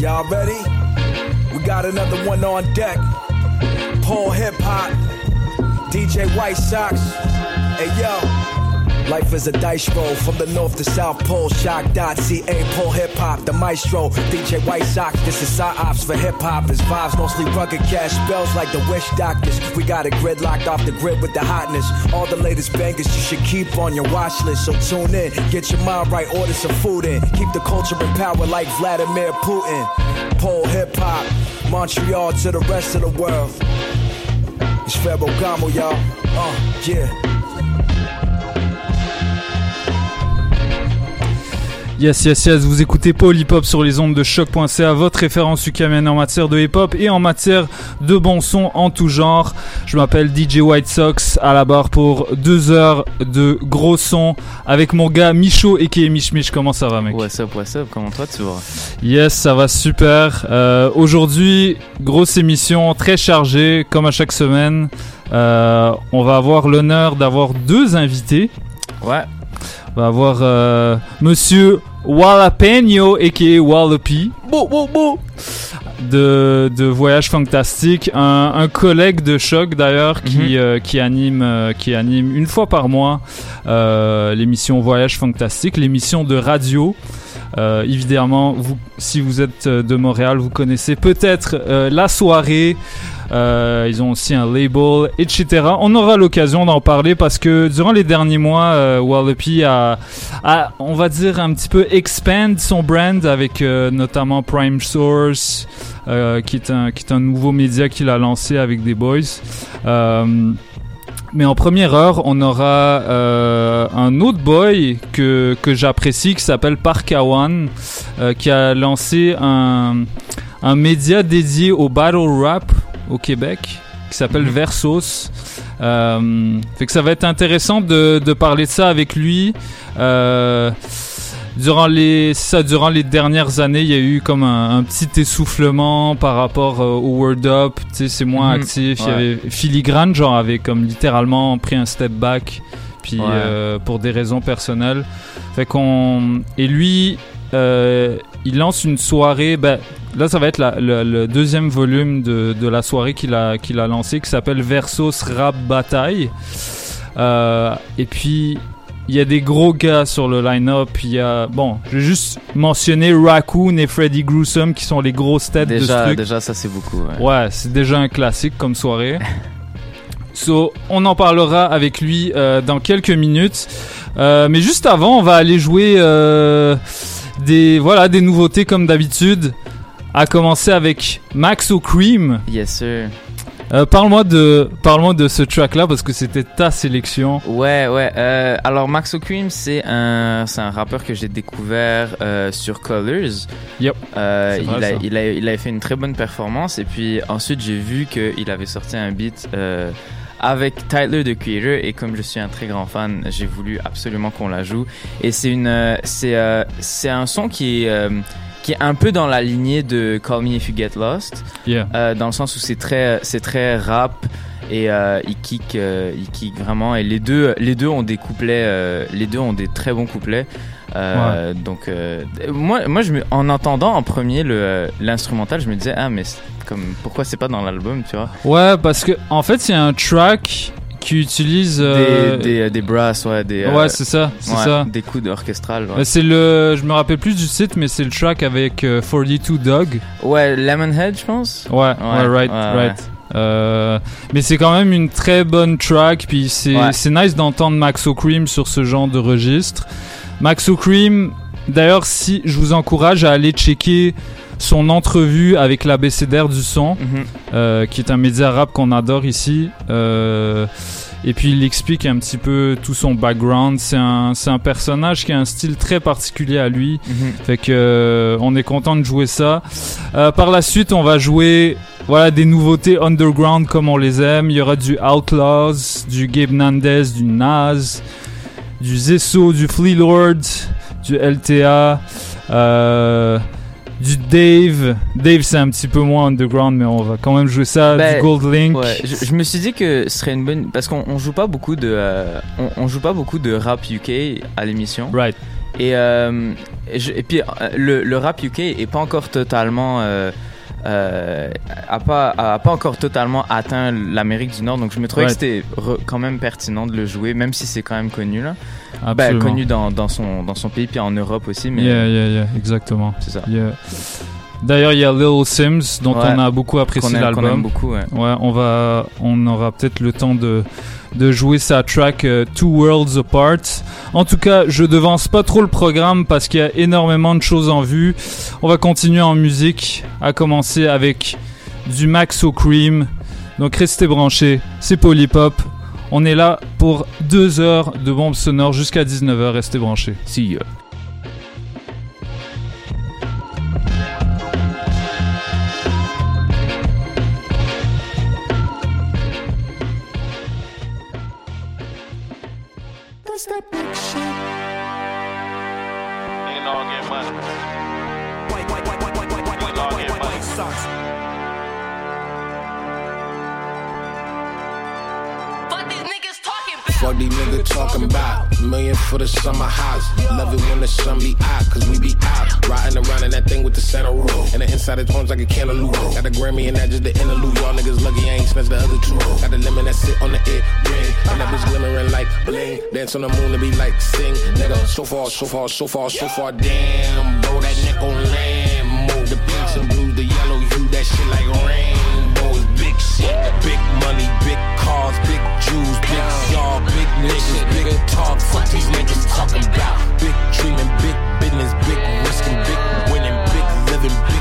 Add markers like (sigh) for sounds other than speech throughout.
Y'all ready? We got another one on deck. Paul Hip Hop, DJ White Sox. Hey yo. Life is a dice roll from the north to south pole. Shock.ca, Paul Hip Hop, the maestro. DJ White Sox, this is psyops for hip hop. It's vibes, mostly rugged cash spells like the wish doctors. We got it gridlocked off the grid with the hotness. All the latest bangers you should keep on your watch list. So tune in, get your mind right, order some food in. Keep the culture in power like Vladimir Putin. Pole Hip Hop, Montreal to the rest of the world. It's Ferragamo, y'all. Uh, yeah. Yes, yes, yes, vous écoutez Paul Hip Hop sur les ondes de choc.ca, votre référence ukamienne en matière de hip hop et en matière de bon son en tout genre. Je m'appelle DJ White Sox à la barre pour deux heures de gros son avec mon gars Micho et qui est Mich Mich. Comment ça va, mec? What's up, what's up? Comment toi tu vas? Yes, ça va super. Euh, Aujourd'hui, grosse émission très chargée, comme à chaque semaine. Euh, on va avoir l'honneur d'avoir deux invités. Ouais. On va avoir euh, Monsieur Wallapeno et Wallapi Beau, beau, beau. de, de Voyage Fantastique, un, un collègue de choc d'ailleurs qui, Mhm. euh, qui, anime, euh, qui anime une fois par mois euh, l'émission Voyage Fantastique, l'émission de radio. Évidemment, vous, si vous êtes de Montréal, vous connaissez peut-être la soirée. Euh, ils ont aussi un label, etc. On aura l'occasion d'en parler parce que durant les derniers mois, euh, Wallopy a, on va dire, un petit peu expand son brand avec euh, notamment Prime Source, euh, qui, est un, qui est un nouveau média qu'il a lancé avec des boys. Mais en première heure, on aura un autre boy que, que j'apprécie qui s'appelle Parkawan, euh, qui a lancé un, un média dédié au battle rap au Québec qui s'appelle Mhm. Versos. Euh, fait que ça va être intéressant de, de parler de ça avec lui. Euh, durant les ça durant les dernières années, il y a eu comme un, un petit essoufflement par rapport euh, au Word Up. Tu sais, c'est moins Mhm. actif. Il y Ouais. avait Filigrane, genre avait comme littéralement pris un step back. Puis Ouais. pour des raisons personnelles. Fait qu'on et lui, euh, il lance une soirée. Ben, là, ça va être la- le, le deuxième volume de, de la soirée qu'il a, qu'il a lancé, qui s'appelle Versus Rap Bataille. Euh, et puis, il y a des gros gars sur le line-up. Il y a, bon, je vais juste mentionner Raccoon et Freddy Gruesome, qui sont les grosses têtes de ce truc. déjà, ça c'est beaucoup. Ouais. Ouais, c'est déjà un classique comme soirée. (laughs) So, on en parlera avec lui euh, dans quelques minutes. Mais juste avant, on va aller jouer des voilà des nouveautés comme d'habitude. À commencer avec Max O'Cream. Yes, sir. Euh, parle-moi de parle-moi de ce track-là parce que c'était ta sélection. Ouais, ouais. Euh, alors, Max O'Cream, c'est un, c'est un rappeur que j'ai découvert euh, sur Colors. Yep. Vrai, il, a, il, a, il avait fait une très bonne performance. Et puis ensuite, j'ai vu qu'il avait sorti un beat avec Tyler, the Creator. Et comme je suis un très grand fan, j'ai voulu absolument qu'on la joue. Et c'est une, euh, c'est, euh, c'est un son qui est, euh, qui est un peu dans la lignée de Call Me If You Get Lost. Yeah. Euh, dans le sens où c'est très c'est très rap et il kick il kick vraiment et les deux les deux ont des couplets les deux ont des très bons couplets Euh, donc euh, moi moi je me, en entendant en premier euh, l'instrumental je me disais ah mais c'est comme pourquoi c'est pas dans l'album tu vois? Ouais, parce que en fait, a un track qui utilise. euh, des, des des brasses ouais des euh, Ouais, c'est ça, c'est ouais, ça. des coups orchestrales ouais. C'est le, je me rappelle plus du titre, mais c'est le track avec euh, 42 Dog. ouais Lemonhead je pense? Ouais, ouais, right, ouais, right. Euh, mais c'est quand même une très bonne track, puis c'est c'est nice d'entendre Max O'Cream sur ce genre de registre. Max O'Cream, d'ailleurs, si je vous encourage à aller checker son entrevue avec l'ABCDR du son, Mhm. euh, qui est un média rap qu'on adore ici. Euh, et puis il explique un petit peu tout son background. C'est un, un personnage qui a un style très particulier à lui. Mhm. Fait que euh, on est content de jouer ça. Par la suite, on va jouer voilà des nouveautés underground comme on les aime. Il y aura du Outlaws, du Gabe Nandez, du Nas, du Zesso, du Flea Lord, du LTA, euh, du Dave. Dave c'est un petit peu moins underground, mais on va quand même jouer ça. Ben, du Gold Link. Ouais, je, je me suis dit que ce serait une bonne parce qu'on on joue pas beaucoup de euh, on, on joue pas beaucoup de rap UK à l'émission Right. Et, euh, et, je- et puis, le, le rap UK est pas encore totalement. Euh, a pas a pas encore totalement atteint l'Amérique du Nord donc je me trouvais Ouais. que c'était quand même pertinent de le jouer même si c'est quand même connu là ben, connu dans, dans son dans son pays puis en Europe aussi mais Yeah, yeah, yeah, exactement. c'est ça Yeah. D'ailleurs, il y a Little Sims dont Ouais. on a beaucoup apprécié l'album. beaucoup ouais. Ouais, on va, on aura peut-être le temps de de jouer sa track euh, Two Worlds Apart. En tout cas, je devance pas trop le programme parce qu'il y a énormément de choses en vue. On va continuer en musique, à commencer avec du Maxo Cream. Donc restez branchés, c'est Polypop. On est là pour deux heures de bombes sonores jusqu'à 19h. Restez branchés. See ya. Fuck these niggas talking about million for the summer house. Love it when the sun be out, cause we be out. Riding around in that thing with the center roll. And the inside is orange like a cantaloupe. Got a Grammy and that just the interlude. Y'all niggas lucky I ain't snatched the other two. Got the lemon that sit on the ear ring. And that bitch glimmering like bling. Dance on the moon to be like sing. Nigga, so far, so far, so far, so far. Damn, bro, that neck on land. Move the pinks and blues, the yellow hue, that shit like rainbows. Big shit, big money, big cars, big jewels, niggas, big talk. Fuck these niggas talking about. Big dreaming, big business, big risking, big winning, big living, big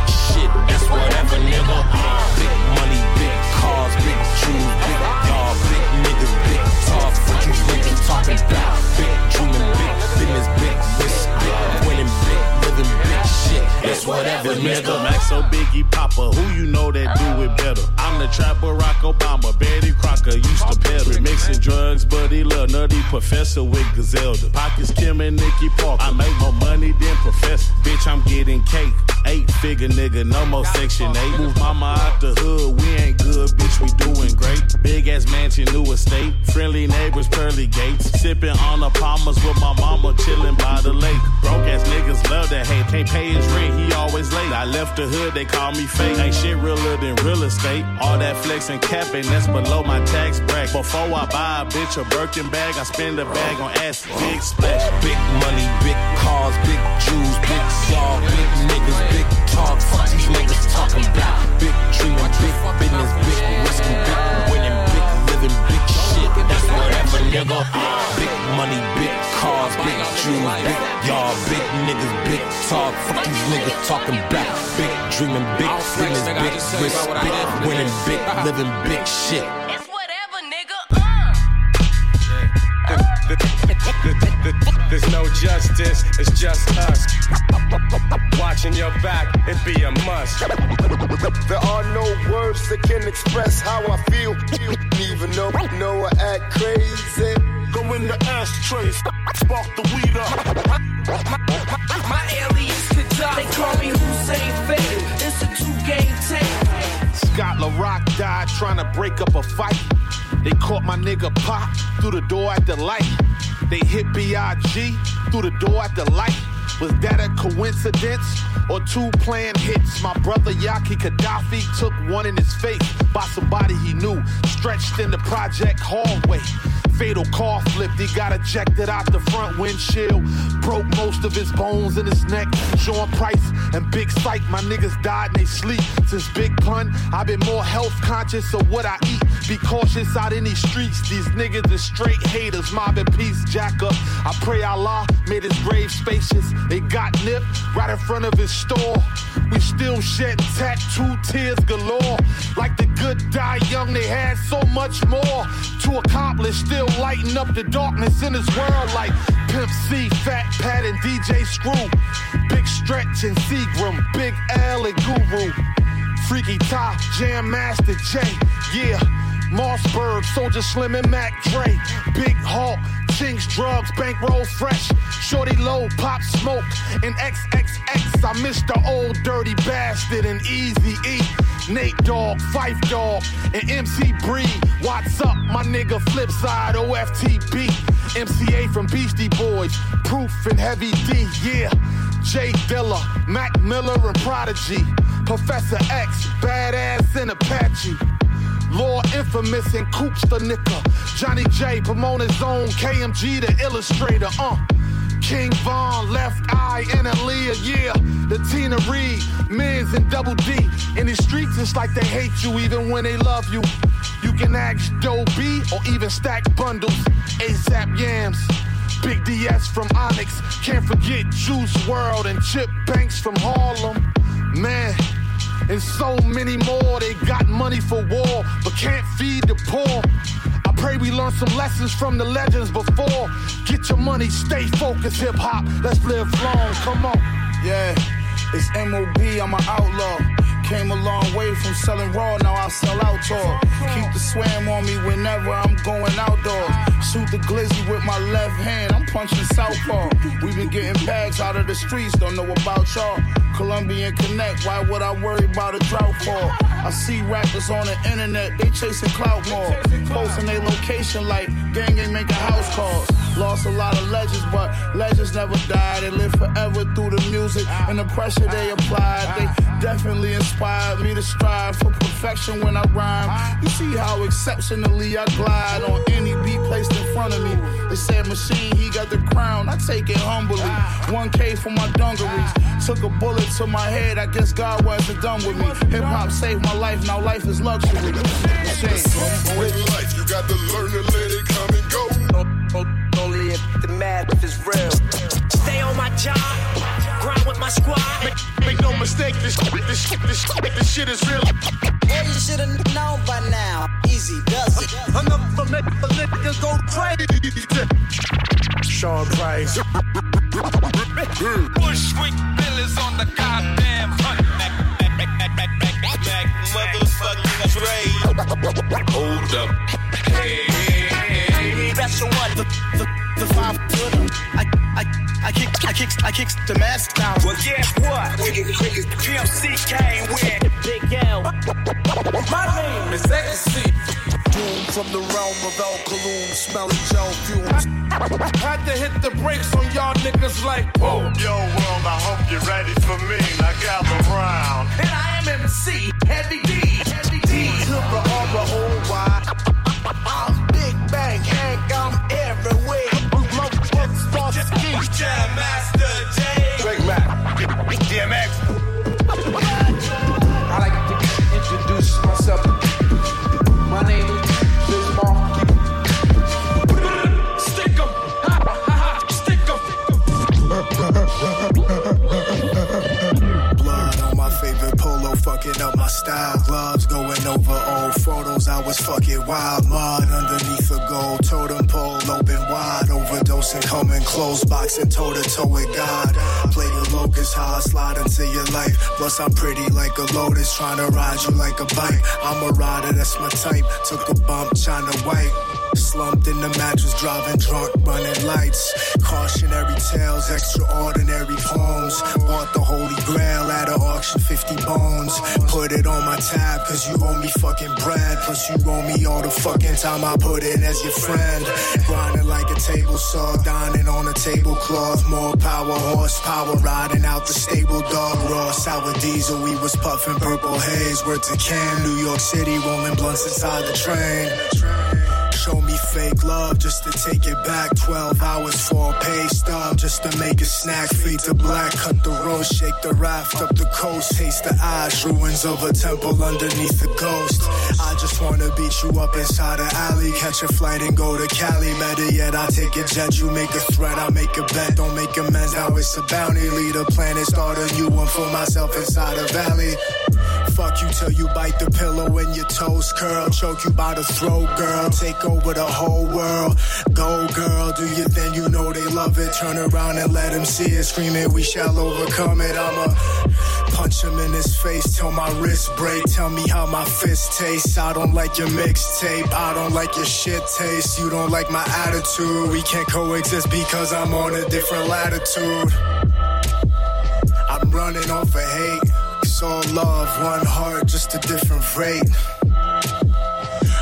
professor with Gazelda. Pockets Kim and Nicky Parker. I make more money than figure nigga, no more section eight. Move mama out the hood, we ain't good, bitch, we doing great. Big ass mansion, new estate. Friendly neighbors, pearly gates. Sipping on the palmers with my mama, chilling by the lake. Broke ass niggas love to hate. Can't pay his rent, he always late. I left the hood, they call me fake. Ain't shit realer than real estate. All that flex and capping, that's below my tax bracket. Before I buy a bitch a Birkin bag, I spend a bag on ass. Big splash. Big money, big cars, big jewels, big y'all, big niggas, big talk. Fuck these niggas talking about. Big dreaming, big business, big risking, big winning, big living, big shit. That's whatever, nigga. Big money, big cars, big jewels, big y'all, big niggas, big talk. Fuck these niggas talking about. Big dreaming, big business, big risk, big winning, big living, big shit. Justice, it's just us. Watching your back, it be a must. There are no words that can express how I feel. Even though know I act crazy. Go in the ashtray, spark the weed up. My alias could die. They call me Hussein Fatal. It's a two-game tape. Scott LaRock died trying to break up a fight. They caught my nigga Pop through the door at the light. They hit B.I.G. through the door at the light. Was that a coincidence or two planned hits? My brother Yaki Gaddafi took one in his face by somebody he knew, stretched in the project hallway. Fatal car flip. he got ejected out the front windshield. Broke most of his bones in his neck. Sean Price and Big Sight, my niggas died in they sleep. Since Big Pun, I've been more health conscious of what I eat. Be cautious out in these streets. These niggas is straight haters. Mob peace, jack up. I pray Allah made his grave spacious. They got nipped right in front of his store. We still shedding tattoo tears galore. Like the good die young, they had so much more to accomplish. Still lighting up the darkness in this world like Pimp C, Fat Pat, and DJ Screw. Big Stretch and Seagram, Big L and Guru. Freaky Ty, Jam Master J, yeah. Mossberg, Soldier Slim and Mac Dre. Big Hawk, Chinks Drugs, Bankroll Fresh. Shorty Low, Pop Smoke, and XXX. I miss the old dirty bastard and Easy E. Nate Dogg, Fife Dog, and MC Breed. What's up, my nigga Flipside, OFTB. MCA from Beastie Boys, Proof and Heavy D, yeah. Jay Dilla, Mac Miller and Prodigy. Professor X, Badass and Apache. Law Infamous and Coops the Nicka. Johnny J, Pomona Zone, KMG the illustrator, uh. King Von, Left Eye, and Aaliyah, yeah. The Tina Reed, Miz, and Double D. In the streets, it's like they hate you even when they love you. You can ask Doe B or even stack bundles. ASAP Yams. Big DS from Onyx. Can't forget Juice World and Chip Banks from Harlem. Man, and so many more. They got money for war, but can't feed the poor. I pray we learn some lessons from the legends before. Get your money, stay focused, hip hop. Let's live long. Come on. Yeah, it's MOB, I'm an outlaw. Came a long way from selling raw, now I sell outdoor. Keep the swam on me whenever I'm going outdoors. Shoot the glizzy with my left hand, I'm punching southpaw. we been getting bags out of the streets, don't know about y'all. Colombian Connect, why would I worry about a drought fall? I see rappers on the internet, they chasing clout more. Posting their location like gang ain't making house calls. Lost a lot of legends, but legends never die. They live forever through the music and the pressure they applied. They definitely inspired me to strive for perfection when I rhyme. You see how exceptionally I glide on any beat placed in front of me. They said machine, he got the crown. I take it humbly. 1K for my dungarees. Took a bullet to my head. I guess God wasn't done with me. Hip hop saved my life. Now life is luxury. Machine. With life, you got to learn to let it come and go. Only if the math is real. Stay on my job, grind with my squad. Make, make no mistake, this, this, this, this shit is real. Boy, you should've known by now. Easy does it. Enough of niggas go crazy. Sean Price. Bushwick Bill is on the goddamn hunt. Motherfucking Dre. Hold up. Special one, the, the, the five footer. I, I, I kick, I kick, I kick the mask down. Well, guess what? PMC came with Big L. My name is Ecstasy. Doom from the realm of El Kaloum, smelling gel fumes. Had to hit the brakes on y'all niggas like, whoa. Yo, world, I hope you're ready for me. Now gather round. And I am MC, Heavy D, Heavy D. To the other whole wide. I'm Big Bang Jam Master J. Big Mac. DMX. Photos. I was fucking wild. Mud underneath a gold totem pole, open wide. Overdosing, coming close, boxing toe to toe with God. Play the locust, how I slide into your life. Plus, I'm pretty like a lotus, trying to ride you like a bike. I'm a rider, that's my type. Took a bump, China white. Slumped in the mattress, driving drunk, running lights. Cautionary tales, extraordinary poems. Bought the holy grail at an auction, 50 bones. Put it on my tab, cause you owe me fucking bread. Plus, you owe me all the fucking time I put in as your friend. Grinding like a table saw, dining on a tablecloth. More power, horsepower, riding out the stable dog. Raw sour diesel, we was puffing purple haze. Word to Cam, New York City, rolling blunts inside the train. Show me fake love just to take it back. 12 hours for a pay stub just to make a snack. Fade to black, cut the road, shake the raft up the coast. Taste the ash, ruins of a temple underneath the ghost. I just wanna beat you up inside an alley. Catch a flight and go to Cali. Yet, I take a jet. You make a threat, I make a bet. Don't make amends, now it's a bounty. Lead a planet, start a new one for myself inside a valley. You bite the pillow and your toes curl. Choke you by the throat, girl. Take over the whole world. Go, girl, do your thing, you know they love it. Turn around and let them see it. Screaming, we shall overcome it. I'ma punch him in his face till my wrist break. Tell me how my fist tastes. I don't like your mixtape. I don't like your shit taste. You don't like my attitude. We can't coexist because I'm on a different latitude. I'm running off of hate. All love, one heart, just a different rate.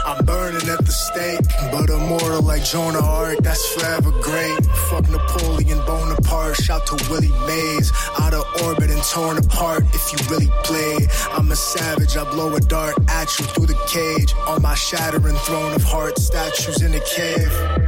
I'm burning at the stake, but immortal like Joan of Arc, that's forever great. Fuck Napoleon Bonaparte, shout to Willie Mays. Out of orbit and torn apart if you really play. I'm a savage, I blow a dart at you through the cage. On my shattering throne of hearts, statues in a cave.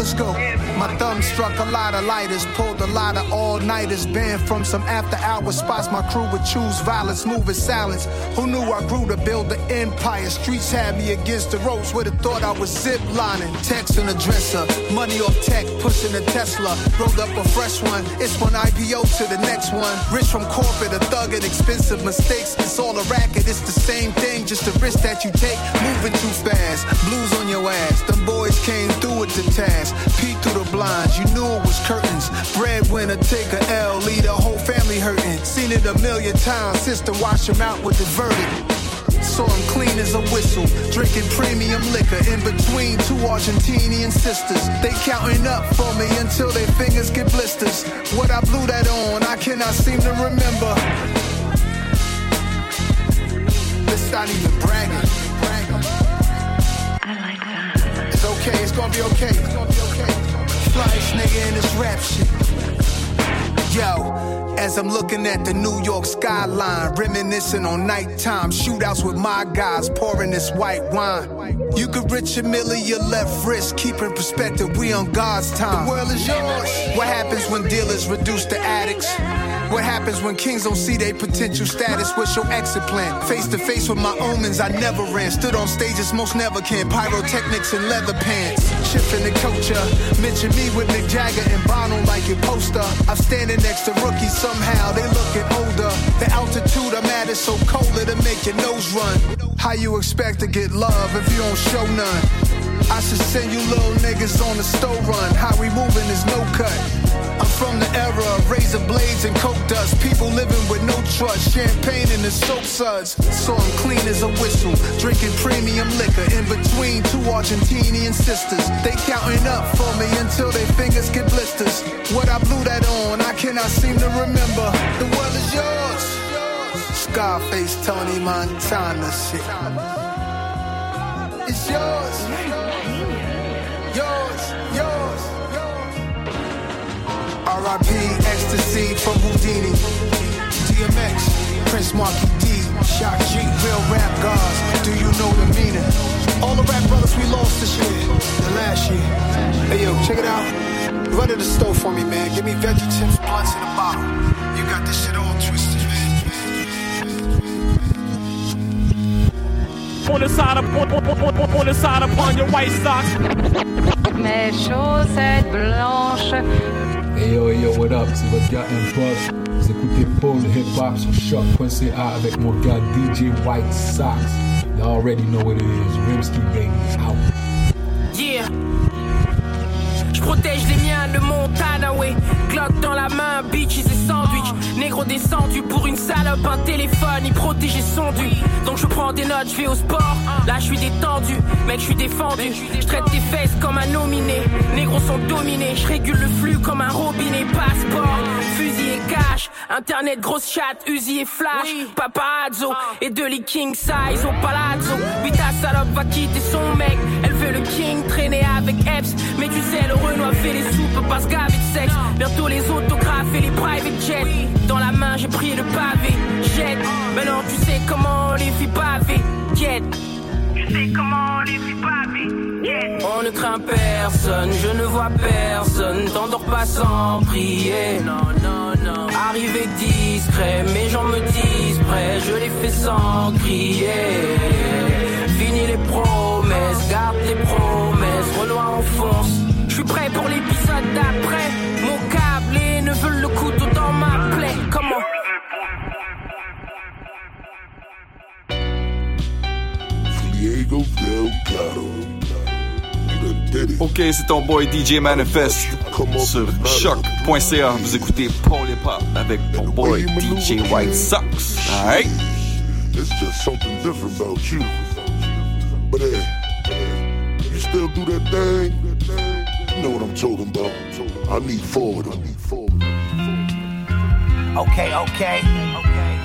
Let's go. Thumb struck a lot of lighters, pulled a lot of all-nighters, banned from some after-hour spots. My crew would choose violence, moving silence. Who knew I grew to build the empire? Streets had me against the ropes, would have thought I was zip lining. Text on the dresser, money off tech, pushing a Tesla. Rolled up a fresh one, it's one IPO to the next one. Rich from corporate, a thug and expensive mistakes. It's all a racket, it's the same thing, just the risk that you take. Moving too fast, blues on your ass. Them boys came through with the task. Peek through the blinds, you knew it was curtains. Breadwinner, take a L, lead a whole family hurting. Seen it a million times, sister wash him out with the verdict. Saw him clean as a whistle, drinking premium liquor in between two Argentinian sisters. They counting up for me until their fingers get blisters. What I blew that on, I cannot seem to remember. Let's not even bragging. It's okay, it's gonna be okay. It's gonna be okay. Nigga rap shit. Yo, as I'm looking at the New York skyline, reminiscing on nighttime shootouts with my guys, pouring this white wine. You could rich a million your left wrist, keep in perspective, we on God's time. The world is yours. What happens when dealers reduce to addicts? What happens when kings don't see their potential status? What's your exit plan? Face to face with my omens, I never ran. Stood on stages most never can. Pyrotechnics and leather pants. Shifting the culture. Mention me with Mick Jagger and Bono like your poster. I'm standing next to rookies somehow, they looking older. The altitude I'm at is so cold it'll make your nose run. How you expect to get love if you don't show none? I should send you little niggas on the stove run. How we moving is no cut. I'm from the era of razor blades and coke dust. People living with no trust. Champagne in the soap suds. So I'm clean as a whistle. Drinking premium liquor in between two Argentinian sisters. They counting up for me until their fingers get blisters. What I blew that on, I cannot seem to remember. The world is yours. Scarface, Tony Montana shit. It's. Yours, yours. R.I.P. Ecstasy from Houdini. DMX, Prince Marky D, Shock G, real rap gods. Do you know the meaning? All the rap brothers we lost this year, the last year. Hey yo, check it out. Run to the store for me, man. Give me veggie chips, blunts, in a bottle. You got this shit all twisted, man. On the side of on, on, on, on, on the side upon your white socks. Mes chaussettes blanches. Hey yo, hey yo, what up? C'est votre gars Impost. Vous écoutez Paul Hip Hop sur choc.ca avec mon gars DJ White Sox. You already know what it is. Rimsky Baby out. Yeah. Protège les miens de Montana, ouais. Glock dans la main, bitches et sandwich. Négro descendu pour une salope, un téléphone, il protégeait son dû. Donc je prends des notes, je vais au sport. Là je suis détendu, mec je suis défendu. Je traite tes fesses comme un nominé. Négros sont dominés, je régule le flux comme un robinet. Passeport, fusil et cash. Internet, grosse chatte, Uzi et flash. Paparazzo et de les king size au palazzo. Oui ta salope va quitter son mec. Elle le king traîner avec Epps. Mais tu sais, le Renoir fait les soupes, pas se gaver de sexe. Bientôt les autographes et les private jets. Dans la main, j'ai pris le pavé. Jette. Maintenant, tu sais comment les filles pavées. Get. Tu sais comment les filles pavées. Get. On ne craint personne, je ne vois personne. T'endors pas sans prier. Non, non, non. Arrivé discret, mes gens me disent prêt. Je les fais sans crier. Fini les promesses, garde les promesses, Renoir enfonce. Je suis prêt pour l'épisode d'après. Mon câble ne veut le couteau dans ma plaie. Comment? Ok, c'est ton boy DJ Manifest sur choc.ca. Vous écoutez Paul et Pop avec ton boy DJ White Sox. Alright? It's just something different about you. But you still do that thing? You know what I'm talking about. I need forward. I need forward. Okay, okay.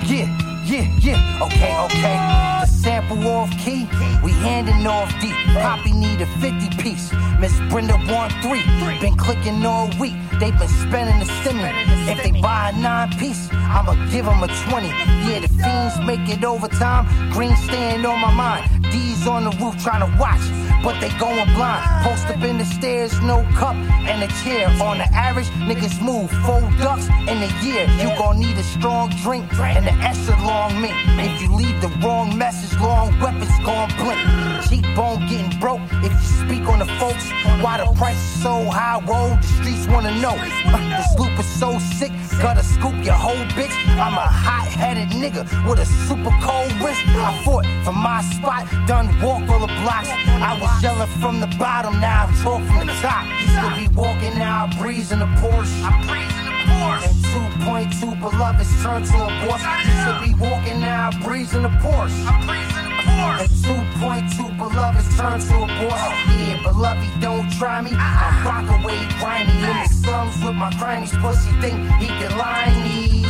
Yeah, yeah, yeah. Okay, okay. The sample off key, we handing off deep. Poppy need a 50 piece. Miss Brenda want three. Been clicking all week. They been spending the stimmy. If they buy a nine piece, I'ma give them a 20. Yeah, the fiends make it overtime. Green staying on my mind. D's on the roof trying to watch, but they going blind. Post up in the stairs, no cup and a chair. On the average, niggas move four ducks in a year. You gon' need a strong drink and an extra long mint. If you leave the wrong message, long weapons gon' blink. Cheekbone getting broke if you speak on the folks. Why the price is so high, whoa, the streets wanna know. Uh, this loop is so sick, gotta scoop your whole bitch. I'm a hot headed nigga with a super cold wrist. I fought for my spot, done walk all the blocks. I was yelling from the bottom, now I talk from the top. Used to be walking now, I breeze in the Porsche. I breeze in the Porsche. And 2.2 beloveds turned to a boss. Used to be walking now, I breeze in the Porsche. I breeze in the Porsche. And 2.2 beloveds turned to a boss. Yeah, beloved, don't try me. I rock away grimy in the slums with my crimies. Pussy think he can lie me.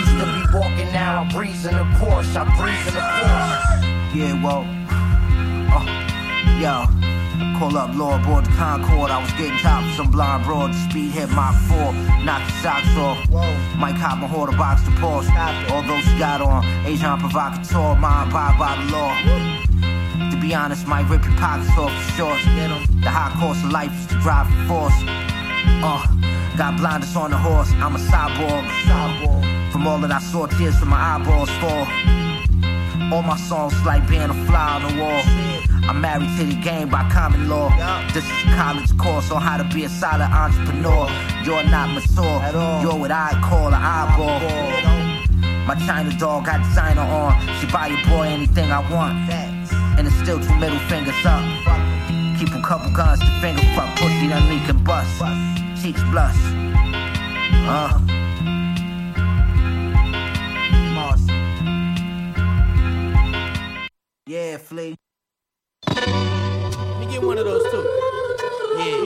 Used to be walking now, breezing a Porsche. I breeze in a Porsche. Yeah, well, uh, yo, call up law aboard the Concorde. I was getting top of some blind broad. The speed hit Mach 4, knocked the socks off. Mike hop my hoard, box the Porsche. Although she got on Asian provocateur, mind by by the law. To be honest, might rip your pockets off for short. The high cost of life is to drive for force. Uh, got blinders on the horse. I'm a cyborg. From all that I saw, tears from my eyeballs fall. All my songs like being a fly on the wall. I'm married to the game by common law. This is a college course on how to be a solid entrepreneur. You're not mature. You're what I call an eyeball. My China dog got designer on. She buy your boy anything I want. And it's still two middle fingers up. Keep a couple guns to finger fuck pussy that leak and bust. Cheeks blush. Uh. Yeah, Flea. Let me get one of those too. Yeah.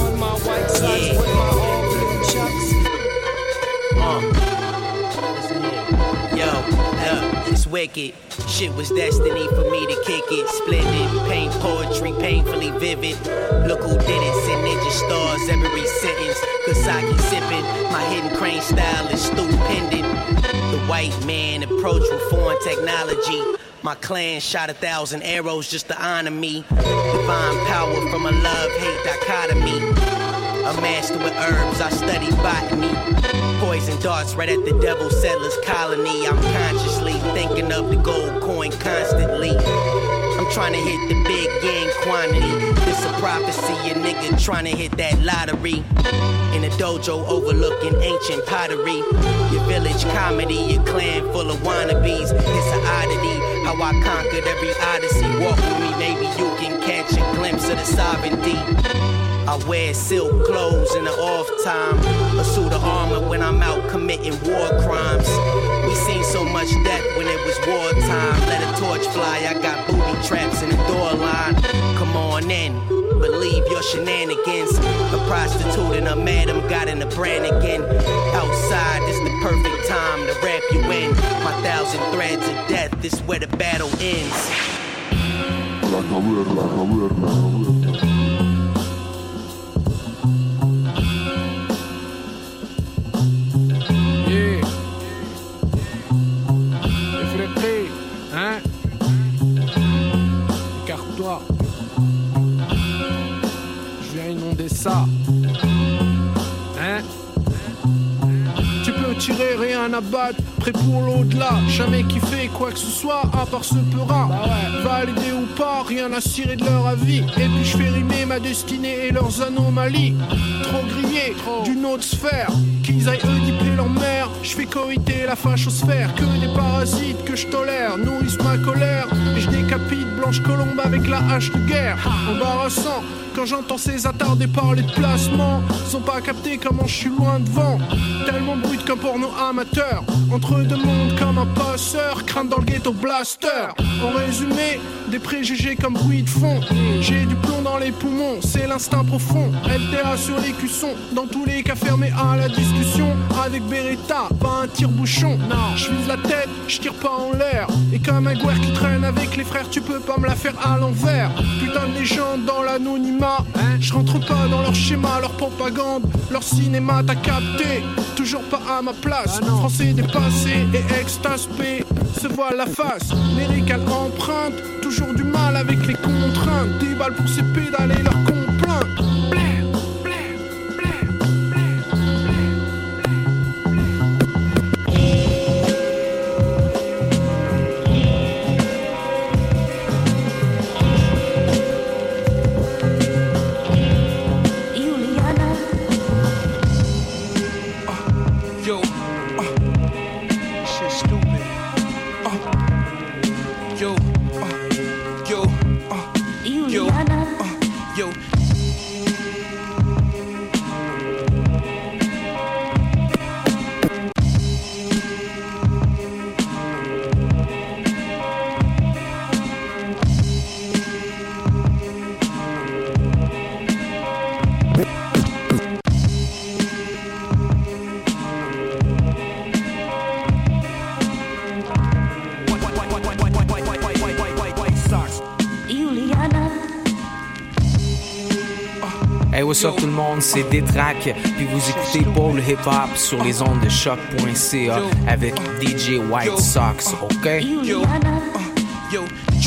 On my white socks with my all blue chucks. Yo, wicked. Shit was destiny for me to kick it. Splendid, paint poetry, painfully vivid. Look who did it, send ninja stars every sentence. Kasaki sipping, my hidden crane style is stupendous. The white man approach with foreign technology. My clan shot a thousand arrows just to honor me. Divine power from a love-hate dichotomy. A master with herbs, I study botany. Poison darts right at the devil settlers colony. I'm consciously thinking of the gold coin constantly. I'm trying to hit the big gang quantity. This a prophecy, a nigga trying to hit that lottery. In a dojo overlooking ancient pottery. Your village comedy, your clan full of wannabes. It's an oddity how I conquered every odyssey. Walk with me, maybe you can catch a glimpse of the sovereignty. I wear silk clothes in the off time. A suit of armor when I'm out committing war crimes. We seen so much death when it was wartime. Let a torch fly, I got booby traps in the door line. Come on in, believe your shenanigans. A prostitute and a madam got in brand again. Outside, this the perfect time to wrap you in. My thousand threads of death, this where the battle ends. Ça. Hein? Tu peux tirer, rien à battre, prêt pour l'au-delà. Jamais kiffé quoi que ce soit, à part ce peurat. Validé ou pas, rien à cirer de leur avis. Et puis je fais rimer ma destinée et leurs anomalies. Trop grillé d'une autre sphère qui qu'ils aillent Oediper leur mère. Je fais coïter la fachosphère, que des parasites que je tolère, nourrissent ma colère. Et je décapite Blanche Colombe avec la hache de guerre. Embarrassant, quand j'entends ces attardés parler de placement, ils ont pas capté comment je suis loin devant. Tellement brut qu'un porno amateur. Entre deux mondes comme un passeur, crâne dans le ghetto blaster. En résumé, des préjugés comme bruit de fond. J'ai du plomb dans les poumons, c'est l'instinct profond. LTA sur les cuissons, dans tous les cas fermés à la discussion. Avec Beretta, pas un tire-bouchon. Non, je vise la tête, je tire pas en l'air. Et comme un guerre qui traîne avec les frères, tu peux pas me la faire à l'envers. Putain de légende dans l'anonymat. Je rentre pas dans leur schéma, leur propagande, leur cinéma, t'as capté. Toujours pas à ma place. Français dépassé et extaspé. Se voit la face, lyrical empreinte. Toujours du mal avec les contraintes. Des balles pour ces pédales et leurs complaintes. C'est Détrac, puis vous écoutez Paul Hip Hop sur les ondes de choc.ca avec DJ White Sox, ok?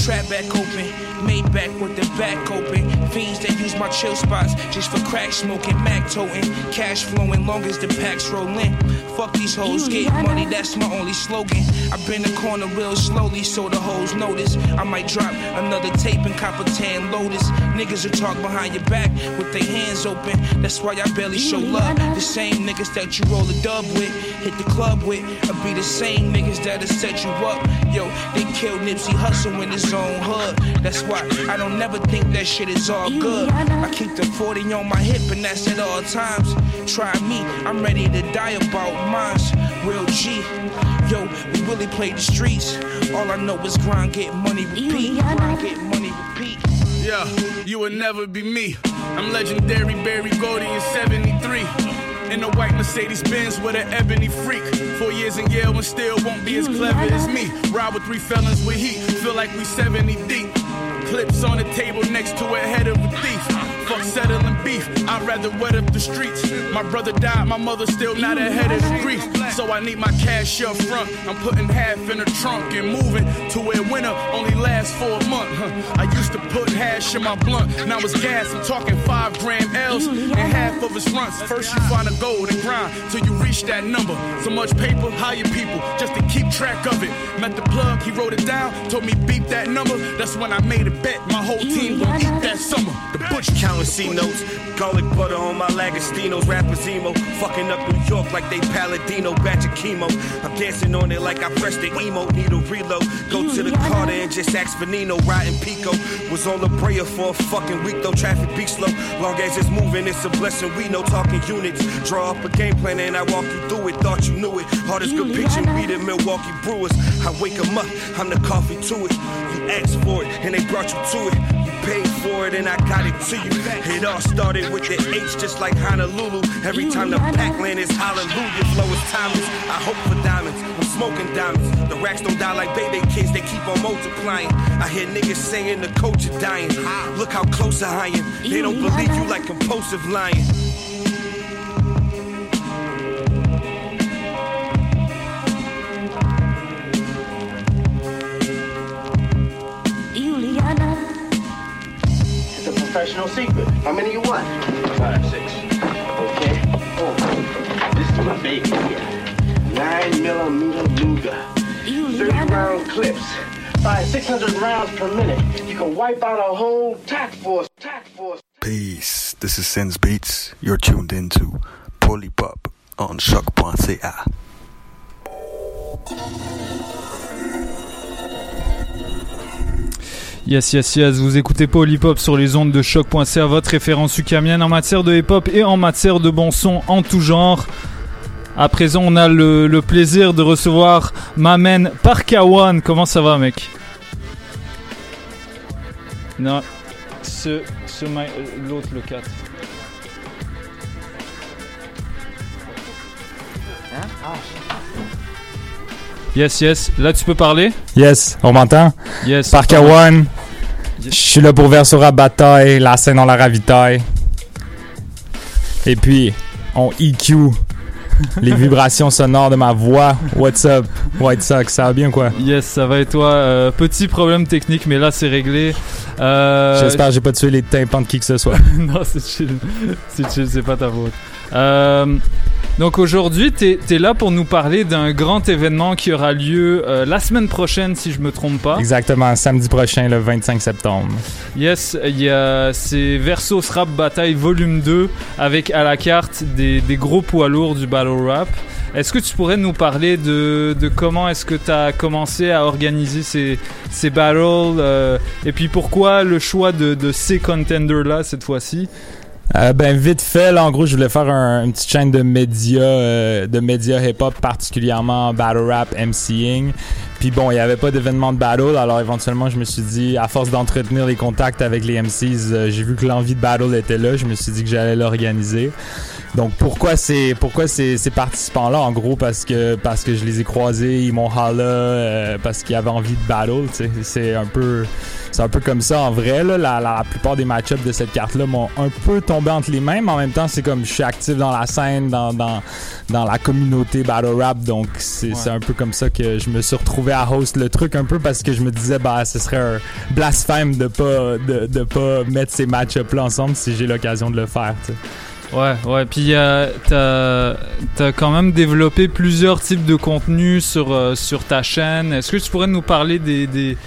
Trap back open, made back with the back open. Fiends that use my chill spots just for crack smoking, Mac toting, cash flowing long as the packs rolling. Fuck these hoes, get money, that's my only slogan. I bend the corner real slowly so the hoes notice. I might drop another tape and cop a tan lotus. Niggas will talk behind your back with their hands open. That's why I barely show love. The same niggas that you roll a dub with, hit the club with, or be the same niggas that'll set you up. Yo, they killed Nipsey Hussle in his own hood. That's why I don't never think that shit is all good. I keep the 40 on my hip and that's at all times. Try me, I'm ready to die about mines. Real G. Yo, we really play the streets. All I know is grind, get money, repeat. Grind, get money, repeat. Yeah, you will never be me. I'm legendary Barry Gordy in 73. In a white Mercedes Benz with an ebony freak. Four years in Yale and still won't be as clever as me. Ride with three felons with heat. Feel like we 70 deep. Clips on the table next to a head of a thief. Fuck settling beef. I'd rather wet up the streets. My brother died, my mother still not ahead of grief. So I need my cash up front. I'm putting half in the trunk and moving to where winter only lasts for a month. I used to put hash in my blunt. Now it's gas. I'm talking five gram L's and half of its runts. First you find a gold and grind till you reach that number. So much paper, hire people just to keep track of it. Met the plug, he wrote it down, told me beep that number. That's when I made a bet. My whole team gon' eat that summer. The butch Counting C notes, garlic butter on my Lagastinos, rappers emo, fucking up New York like they Paladino, batch of chemo. I'm dancing on it like I pressed the emo, need a reload. Go to the Carter and just ask for Nino, riding Pico. Was on La Brea for a fucking week though, traffic be slow. Long as it's moving, it's a blessing. We know talking units. Draw up a game plan and I walk you through it. Thought you knew it. Hardest good pitching, beat the Milwaukee Brewers. I wake 'em up, I'm the coffee to it. You asked for it and they brought you to it. Paid for it and I got it to you. It all started with the H just like Honolulu. Every time the Pac-Land is hallelujah. Flow is timeless. I hope for diamonds. I'm smoking diamonds. The racks don't die like baby kids. They keep on multiplying. I hear niggas saying the coach is dying. Look how close I am. They don't believe you like compulsive lying. Professional secret. How many you want? Five, six. Okay. Oh, this is my baby here. Nine millimeter Luger. 30 round clips. Fire 600 rounds per minute. You can wipe out a whole tack force. Tack force. Peace. This is Sense Beats. You're tuned into Polypop on shock choc.ca. Yes, yes, yes, vous écoutez Paul Hip Hop sur les ondes de choc.ca, votre référence ukamienne en matière de hip hop et en matière de bon son en tout genre. À présent, on a le, plaisir de recevoir Mamen Parkawan. Comment ça va, mec? Non, ce, ce euh, l'autre, le 4. Yes, yes. Là, tu peux parler? Yes, on m'entend? Yes. Parker One. Je suis là pour Versura Bataille, la scène on la ravitaille. Et puis, on EQ les (laughs) vibrations sonores de ma voix. What's up, White Sox? Ça va bien quoi? Yes, ça va et toi? Euh, Petit problème technique, mais là, c'est réglé. Euh, J'espère que j'ai pas tué les tympans de qui que ce soit. (laughs) non, c'est chill. C'est chill, c'est pas ta faute. Euh, donc aujourd'hui, t'es es là pour nous parler d'un grand événement qui aura lieu euh, la semaine prochaine, si je me trompe pas. Exactement, samedi prochain, le 25 septembre. Yes, il y a c'est Versus Rap Bataille Volume 2 avec à la carte des, des gros poids lourds du battle rap. Est-ce que tu pourrais nous parler de, de comment est-ce que tu as commencé à organiser ces, ces battles euh, et puis pourquoi le choix de, de ces contenders là cette fois-ci? Euh, ben vite fait, là, en gros, je voulais faire un, une petite chaîne de médias, euh, de médias hip-hop, particulièrement battle rap, MCing. Puis bon, il n'y avait pas d'événement de battle, alors éventuellement, je me suis dit, à force d'entretenir les contacts avec les MCs, euh, j'ai vu que l'envie de battle était là. Je me suis dit que j'allais l'organiser. Donc pourquoi ces pourquoi ces, ces participants là en gros parce que parce que je les ai croisés ils m'ont holla euh, parce qu'ils avaient envie de battle tu sais. C'est un peu c'est un peu comme ça en vrai là. La, la plupart des match-ups de cette carte là m'ont un peu tombé entre les mains mais en même temps c'est comme je suis actif dans la scène dans dans, dans la communauté battle rap donc c'est c'est un peu comme ça que je me suis retrouvé à host le truc un peu parce que je me disais bah ce serait un blasphème de pas de, de pas mettre ces match-ups là ensemble si j'ai l'occasion de le faire tu sais. Ouais, ouais. Puis euh, t'as as quand même développé plusieurs types de contenus sur, euh, sur ta chaîne. Est-ce que tu pourrais nous parler des, des,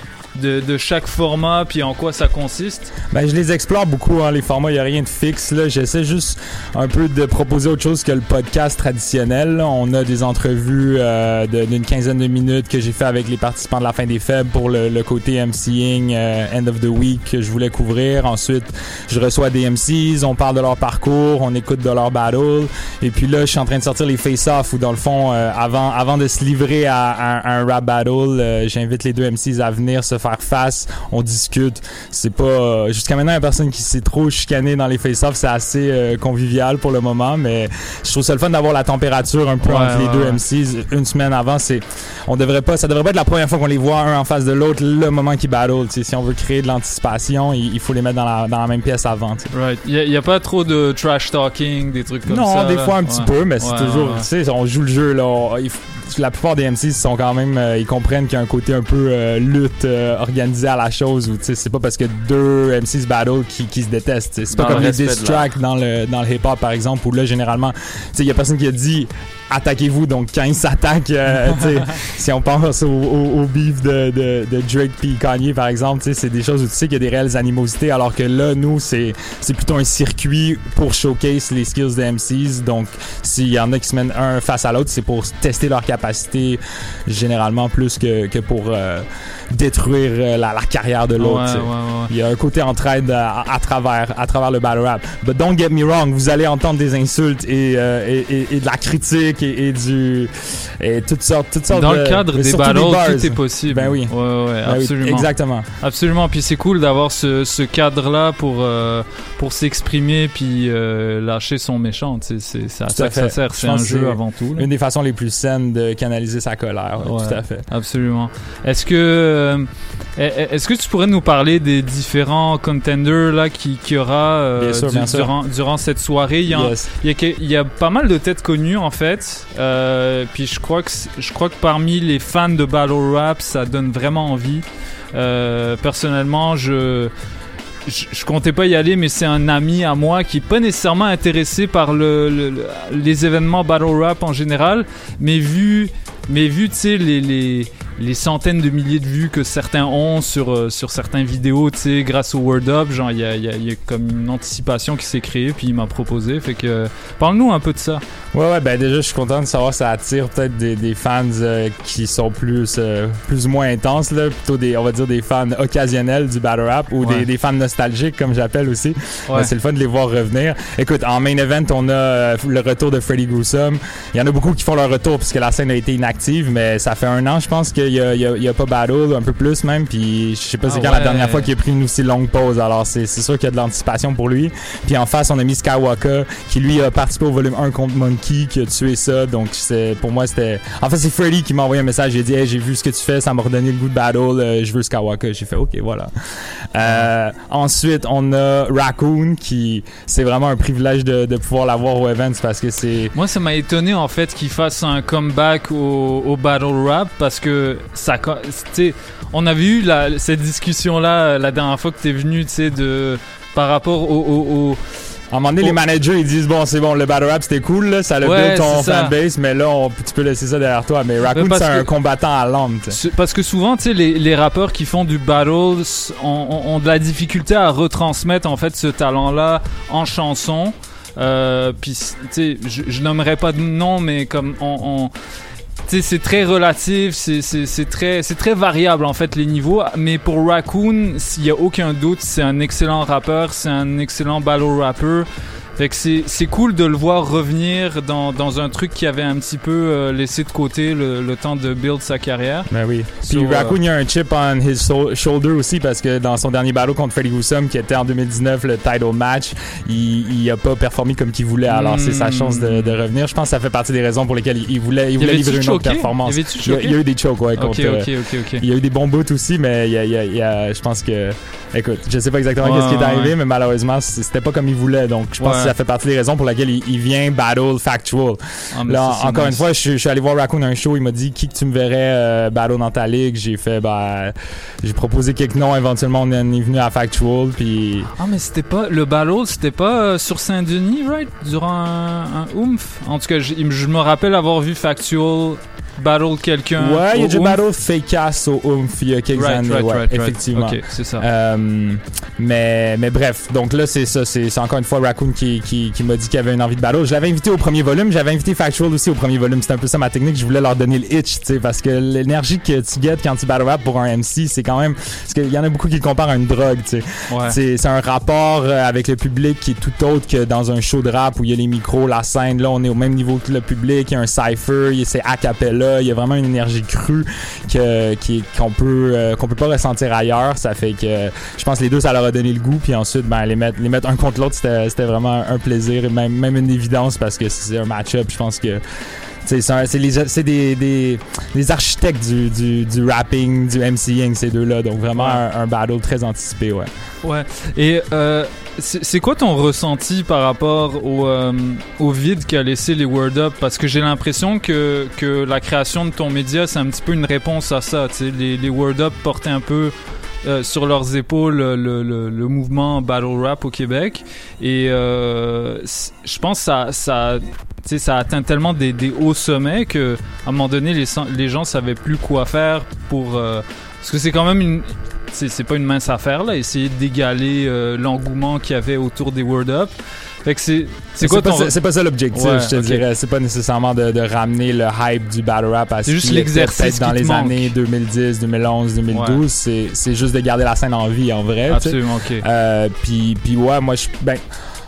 de, chaque format puis en quoi ça consiste? Ben, je les explore beaucoup, hein, les formats. Il n'y a rien de fixe. Là. J'essaie juste un peu de proposer autre chose que le podcast traditionnel. là. On a des entrevues euh, d'une quinzaine de minutes que j'ai fait avec les participants de la fin des faibles pour le, le côté MCing, euh, End of the Week que je voulais couvrir. Ensuite, je reçois des MCs, on parle de leur parcours, on écoute de leur battle. Et puis là, je suis en train de sortir les face-off où dans le fond, euh, avant, avant de se livrer à, un- à un rap battle, euh, j'invite les deux MCs à venir se faire face. On discute. C'est pas euh, jusqu'à maintenant, il y a personne qui s'est trop chicané dans les face-offs. C'est assez euh, convivial pour le moment, mais je trouve ça le fun d'avoir la température un peu Ouais, entre les deux. MCs. Une semaine avant, c'est on devrait pas, ça devrait pas être la première fois qu'on les voit un en face de l'autre le moment qu'ils battle. Si on veut créer de l'anticipation, il, il faut les mettre dans la, dans la même pièce avant. Right. Il n'y a, pas trop de trash talking, des trucs comme non, ça. des là? fois un petit Ouais. peu, mais c'est Ouais, toujours, tu sais, on joue le jeu là. on- il f- la plupart des MCs sont quand même, euh, ils comprennent qu'il y a un côté un peu euh, lutte organisée à la chose où tu sais, c'est pas parce que deux MCs battle qui, qui se détestent. C'est pas comme le les diss tracks dans le dans le hip hop par exemple où là généralement, tu sais, il y a personne qui a dit attaquez-vous donc quand ils s'attaquent euh, (laughs) si on pense au, au, au beef de, de, de Drake puis Kanye par exemple c'est des choses où tu sais qu'il y a des réelles animosités alors que là nous c'est plutôt un circuit pour showcase les skills des MCs donc s'il y en a qui se mènent un face à l'autre c'est pour tester leur capacité généralement plus que, que pour euh, détruire euh, la, la carrière de l'autre Ouais, ouais, ouais. il y a un côté entraide à, à travers à travers le battle rap. But don't get me wrong vous allez entendre des insultes et, euh, et, et, et de la critique et, et du et toutes sortes toutes sortes Dans de- le cadre des battles, bars. tout est possible. ben oui Ouais, ouais, Ben oui, absolument. exactement Absolument. Puis c'est cool d'avoir ce, ce cadre-là pour, euh, pour s'exprimer puis euh, lâcher son méchant. C'est à ça que ça sert. C'est un jeu avant tout. là. une des façons les plus saines de canaliser sa colère ouais, tout à fait Absolument. Est-ce que euh, est- est-ce que tu pourrais nous parler des différents contenders là qui qu'il y aura euh, Bien sûr, du- bien sûr. durant durant cette soirée? Il y, a, Yes. il y a que- il y a pas mal de têtes connues en fait. Euh, puis je crois que je crois que parmi les fans de battle rap, ça donne vraiment envie. Euh, personnellement, je je, comptais pas y aller, mais c'est un ami à moi qui est pas nécessairement intéressé par le, le- le- les événements battle rap en général, mais vu, mais vu tu sais les les centaines de milliers de vues que certains ont sur, euh, sur certaines vidéos, tu sais, grâce au Word Up. Genre, il y a, y a- y a comme une anticipation qui s'est créée, puis il m'a proposé. Fait que, parle-nous un peu de ça. Ouais, ouais, ben déjà, je suis content de savoir que ça attire peut-être des, des fans euh, qui sont plus, euh, plus ou moins intenses, là. Plutôt des, on va dire, des fans occasionnels du battle rap ou Ouais. des, des fans nostalgiques, comme j'appelle aussi. Ouais. Ben, c'est le fun de les voir revenir. Écoute, en main event, on a le retour de Freddy Gruesome. Il y en a beaucoup qui font leur retour puisque la scène a été inactive, mais ça fait un an, je pense qu'il y a, il y a- y a pas battle, un peu plus même. Puis je sais pas c'est Ah quand la dernière fois qu'il a pris une aussi longue pause. Alors c'est sûr qu'il y a de l'anticipation pour lui. Puis en face, on a mis Skywalker qui lui a participé au volume 1 contre Monkey, qui a tué ça. Donc c'est pour moi c'était. En fait c'est Freddy qui m'a envoyé un message. A dit hey, j'ai vu ce que tu fais, ça m'a redonné le goût de battle. euh, je veux Skywalker. J'ai fait ok voilà. Euh, ensuite on a Raccoon qui c'est vraiment un privilège de, de pouvoir l'avoir au event parce que c'est. Moi, ça m'a étonné en fait qu'il fasse un comeback au, au battle rap parce que ça, on avait eu la, cette discussion là la dernière fois que t'es venu, tu sais, de par rapport au, au, au- À un moment donné, les managers ils disent bon c'est bon le battle rap c'était cool là, ça a Ouais, build ton fanbase mais là on- tu peux laisser ça derrière toi. Mais Raccoon c'est un combattant à l'âme. Parce que souvent, tu sais, les, les rappeurs qui font du battle ont, ont- ont de la difficulté à retransmettre en fait ce talent-là en chanson. Euh, Puis, tu sais, je, je nommerai pas de nom, mais comme on, c'est très relatif, c'est- très, très variable en fait les niveaux. Mais pour Raccoon, s'il y a aucun doute, c'est un excellent rappeur, c'est un excellent battle rapper. Fait que c'est cool de le voir revenir dans, dans un truc qui avait un petit peu euh, laissé de côté le, le temps de build sa carrière. Ben oui. Puis So, euh, Raccoon, il y a un chip on his so- shoulder aussi parce que dans son dernier battle contre Freddy Gruesome, qui était en 2019 le title match, il, il a pas performé comme qu'il voulait. Alors c'est sa Hmm. chance de, de revenir. Je pense que ça fait partie des raisons pour lesquelles il, il voulait, il voulait livrer une autre performance. Il, il y a eu des chokes, ouais. Contre, euh, ok, ok. Il y a eu des bons bouts aussi, mais il y a, il y a- y a- je pense que, écoute, je sais pas exactement Ouais, qu'est-ce qui est arrivé, ouais. mais malheureusement c'était pas comme il voulait. Donc je pense Ouais. que ça fait partie des raisons pour lesquelles il, il vient battle factual. Ah, Là, ça, encore nice. une fois, je, suis- je suis allé voir Raccoon à un show. Il m'a dit qui que tu me verrais euh, battle dans ta ligue? J'ai fait, bah, j'ai proposé quelques noms. Éventuellement, on est venu à Factual. Puis Ah, mais c'était pas. Le battle, c'était pas euh, sur Saint-Denis, right? Durant un, un oomph? En tout cas, je, je me rappelle avoir vu Factual battle quelqu'un. ouais, il y a déjà battle Fakeass au Oomph il y a quelques Right, années. right, ouais, right, right. effectivement. Ok, c'est ça. Euh, mais, mais bref, donc là, c'est ça. C'est encore une fois Raccoon qui, qui, qui m'a dit qu'il avait une envie de battle. Je l'avais invité au premier volume. J'avais invité Factual aussi au premier volume. C'était un peu ça ma technique. Je voulais leur donner le itch, tu sais, parce que l'énergie que tu get quand tu battle rap pour un MC, c'est quand même. Parce qu'il y en a beaucoup qui le comparent à une drogue, tu sais. Ouais. C'est un rapport euh, avec le public qui est tout autre que dans un show de rap où il y a les micros, la scène. Là, on est au même niveau que le public. Il y a un cypher, il y a- c'est a cappella. Il y a vraiment une énergie crue que qu'on peut euh, qu'on peut pas ressentir ailleurs. Ça fait que je pense que les deux ça leur a donné le goût. Puis ensuite, ben les mettre les mettre un contre l'autre, c'était c'était vraiment un plaisir et même même une évidence parce que c'est un match-up. Je pense que c'est des, des, des architectes du, du, du rapping, du MCing, ces deux-là. Donc vraiment Ouais. un, un battle très anticipé, ouais. Ouais. Et euh, c'est quoi ton ressenti par rapport au, euh, au vide qu'a laissé les Word Up? Parce que j'ai l'impression que, que la création de ton média, c'est un petit peu une réponse à ça. Les, les Word Up portaient un peu euh, sur leurs épaules le, le, mouvement battle rap au Québec. Et euh, je pense que ça, ça, sais, ça atteint tellement des, des hauts sommets que à un moment donné, les, les gens savaient plus quoi faire pour... euh, parce que c'est quand même une... C'est pas une mince affaire, là, essayer d'égaler euh, l'engouement qu'il y avait autour des Word Up. Fait que c'est... C'est quoi ton... C'est pas ça l'objectif, Ouais, je te ok. dirais. C'est pas nécessairement de, de ramener le hype du battle rap à ce C'est juste l'exercice dans les manque. années 2010, 2011, 2012. Ouais. C'est juste de garder la scène en vie, en vrai. Absolument, ok. Euh, puis, puis ouais, moi, je, ben,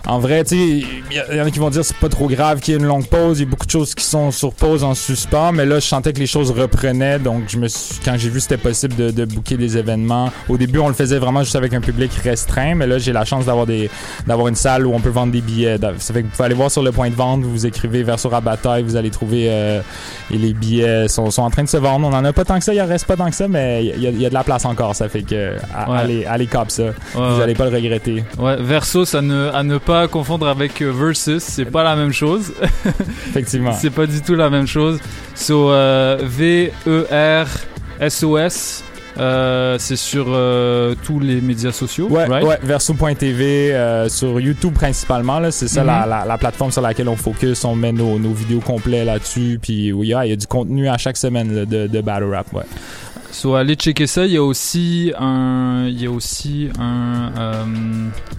en vrai, tu il y, y en a qui vont dire c'est pas trop grave qu'il y ait une longue pause. Il y a beaucoup de choses qui sont sur pause, en suspens. Mais là, je sentais que les choses reprenaient. Donc, je me suis, quand j'ai vu c'était possible de, de booker des événements, au début, on le faisait vraiment juste avec un public restreint. Mais là, j'ai la chance d'avoir des, d'avoir une salle où on peut vendre des billets. Ça fait que vous pouvez aller voir sur le point de vente. Vous écrivez Verso Rabataille, vous allez trouver euh, et les billets sont, sont en train de se vendre. On en a pas tant que ça. Il en reste pas tant que ça, mais il y, a- il y a de la place encore. Ça fait que à- Ouais. allez, allez cop ça. vous ouais. allez pas le regretter. Ouais, Versus à ne, à ne pas confondre avec euh, Versus, c'est pas la même chose. (laughs) Effectivement. c'est pas du tout la même chose. So, euh, V-E-R-S-O-S, Euh, c'est sur euh, tous les médias sociaux. Ouais, right? ouais, Verso.tv, euh, sur YouTube principalement. là, C'est ça Mhm. la, la- la plateforme sur laquelle on focus. On met nos, nos vidéos complets là-dessus. Puis oui, il y a du contenu à chaque semaine là, de, de Battle Rap. Ouais. So, allez checker ça. Il y a aussi un, il y a aussi un, euh,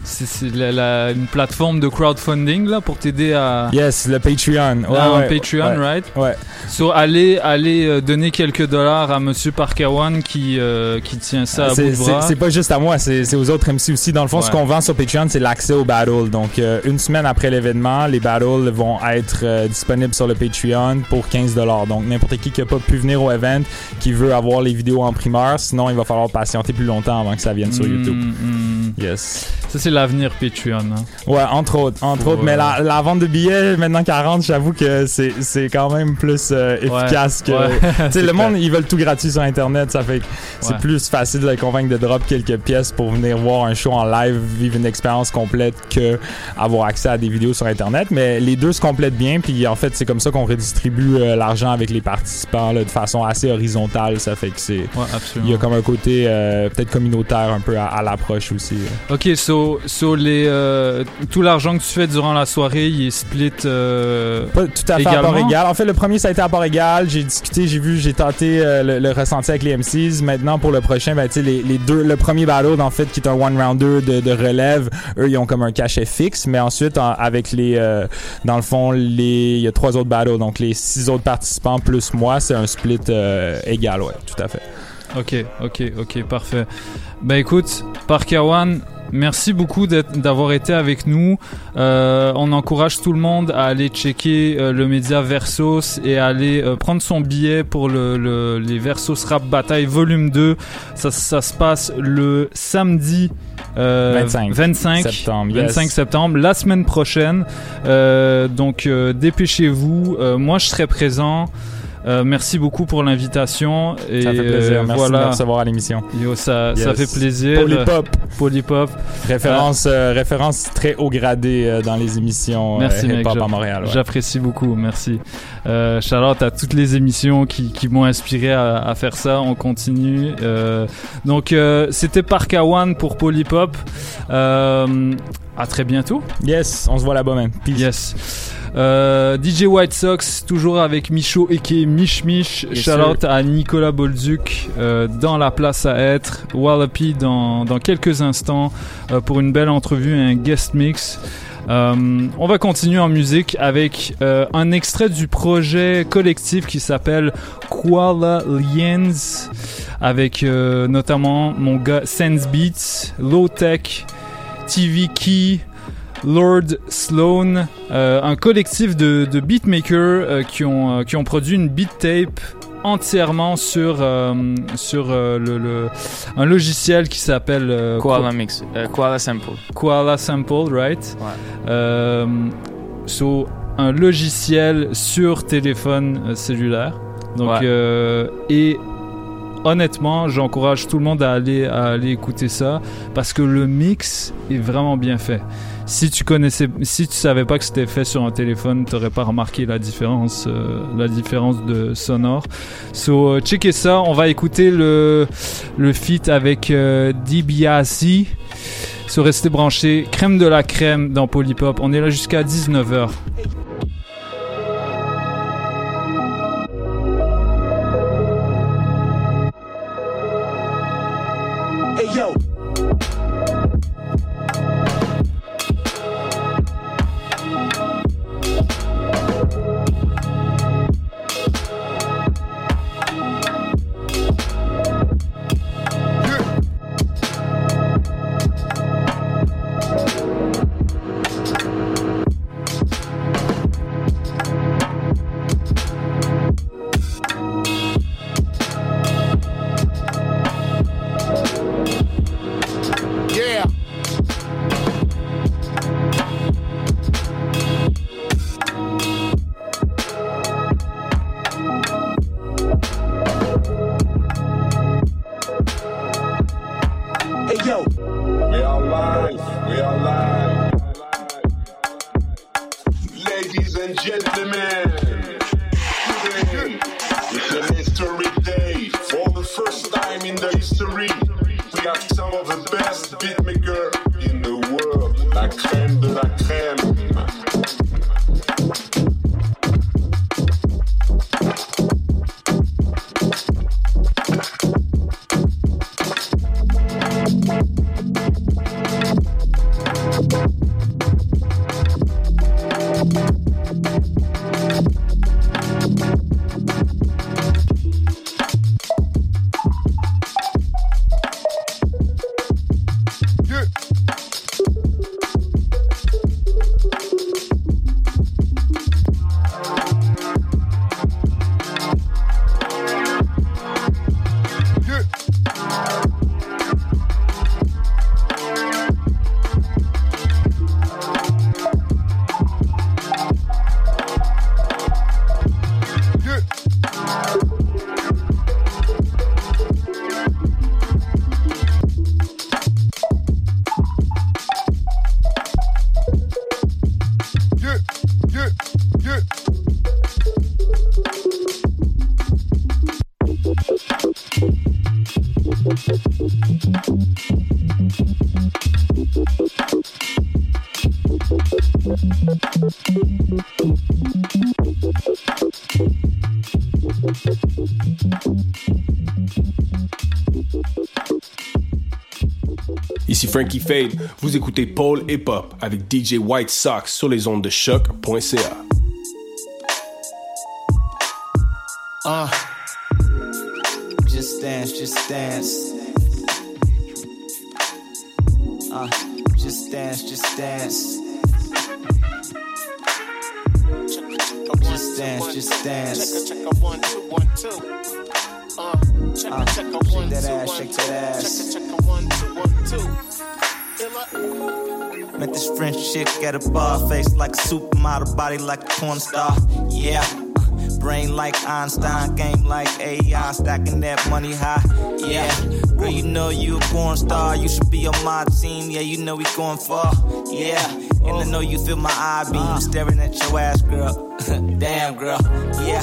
c'est une plateforme de crowdfunding là pour t'aider à. Yes, le Patreon. Ouais, Ah, un ouais, Patreon, ouais. right? Ouais. So, allez, allez euh, donner quelques dollars à Monsieur Parkawan qui, euh, qui tient ça à bout C'est- de C'est bras. c'est pas juste à moi, c'est c'est aux autres MC aussi. Dans le fond, ce qu'on vend sur Patreon, c'est l'accès aux battles. Donc, euh, une semaine après l'événement, les battles vont être disponibles sur le Patreon pour 15 Donc, n'importe qui qui a pas pu venir au event, qui veut avoir les vidéos en primeur, sinon il va falloir patienter plus longtemps avant que ça vienne sur Mm, YouTube. mm. Yes. Ça, c'est l'avenir Patreon. hein. Ouais, entre autres, entre Pour, autres. Mais la, la vente de billets, maintenant 40, j'avoue que c'est quand même plus euh, efficace que. ouais, (laughs) tu sais, c'est le monde, ils veulent tout gratuit sur Internet. Ça fait que c'est Ouais. plus facile de les convaincre de drop quelques pièces pour venir voir un show en live, vivre une expérience complète que avoir accès à des vidéos sur Internet. Mais les deux se complètent bien. Puis en fait, c'est comme ça qu'on redistribue euh, l'argent avec les participants là, de façon assez horizontale. Ça fait que c'est. Ouais. Il y a comme un côté euh, peut-être communautaire un peu à, à l'approche aussi. là. Ok, so, so les, euh, tout l'argent que tu fais durant la soirée, il est split. euh, Pas tout à fait à part égal. En fait, le premier, ça a été à part égal. J'ai discuté, j'ai vu, j'ai tenté euh, le, le ressenti avec les MCs. Maintenant, pour le prochain, ben, tu sais, les, les deux, le premier battle, en fait, qui est un one-rounder de, de relève, eux, ils ont comme un cachet fixe. Mais ensuite, en- avec les, euh, dans le fond, les, il y a trois autres battles. Donc, les six autres participants plus moi, c'est un split euh, égal, ouais, tout à fait. Ok, ok, ok, parfait. Ben écoute, Parkawan, merci beaucoup d'avoir été avec nous. Euh, on encourage tout le monde à aller checker euh, le média Versos et à aller euh, prendre son billet pour le, le- les Versos Rap Bataille Volume 2. Ça, ça se passe le samedi. euh, 25 25 septembre, yes. 25 septembre, la semaine prochaine. Donc dépêchez-vous. Moi, je serai présent. Euh, merci beaucoup pour l'invitation. Et Ça fait plaisir. euh, Merci voilà. de recevoir à l'émission. Yo, ça, ça fait plaisir. Polypop. Polypop. Référence, euh, référence très haut gradée euh, dans les émissions euh, Merci, mec. hip-hop j'a- à Montréal. ouais. J'apprécie beaucoup. Merci. Euh, out à toutes les émissions qui, qui m'ont inspiré à, à faire ça. On continue. Donc, c'était Parkawan pour Polypop. À très bientôt. Yes, on se voit là-bas. Peace. Yes. Euh, DJ White Sox, toujours avec Michaud et Mich Mich. Yes, Shout out à Nicolas Bolduc euh, dans la place à être. Wallopy dans, dans quelques instants euh, pour une belle entrevue et un guest mix. Euh, on va continuer en musique avec euh, un extrait du projet collectif qui s'appelle Koala Liens avec euh, notamment mon gars Sense Beats, Low Tech, TV Key, Lord Sloan, euh, un collectif de, de beatmakers euh, qui, ont, euh, qui ont produit une beat tape entièrement sur, sur le, le- un logiciel qui s'appelle Koala Ko- Mix, Koala Sample. Koala Sample, right? So, un logiciel sur téléphone cellulaire. Donc, Ouais. et honnêtement, j'encourage tout le monde à aller, à aller écouter ça parce que le mix est vraiment bien fait. Si tu connaissais, si tu savais pas que c'était fait sur un téléphone, t'aurais pas remarqué la différence, euh, la différence de sonore. So, euh, checkez ça. On va écouter le, le feat avec euh, DBAC. So, restez branchés. Crème de la crème dans Polypop. On est là jusqu'à 19h. first time in the history, we have some of the best beatmaker in the world, like Frankie Fade, vous écoutez Paul Hip Hop avec DJ White Sox sur les ondes de choc.ca. body like a porn star. Yeah. Brain like Einstein, game like AI, stacking that money high. Yeah. Girl, you know you a porn star, you should be on my team. Yeah, you know we going far. Yeah. And I know you feel my eye beam staring at your ass, girl. (laughs) Damn, girl. Yeah.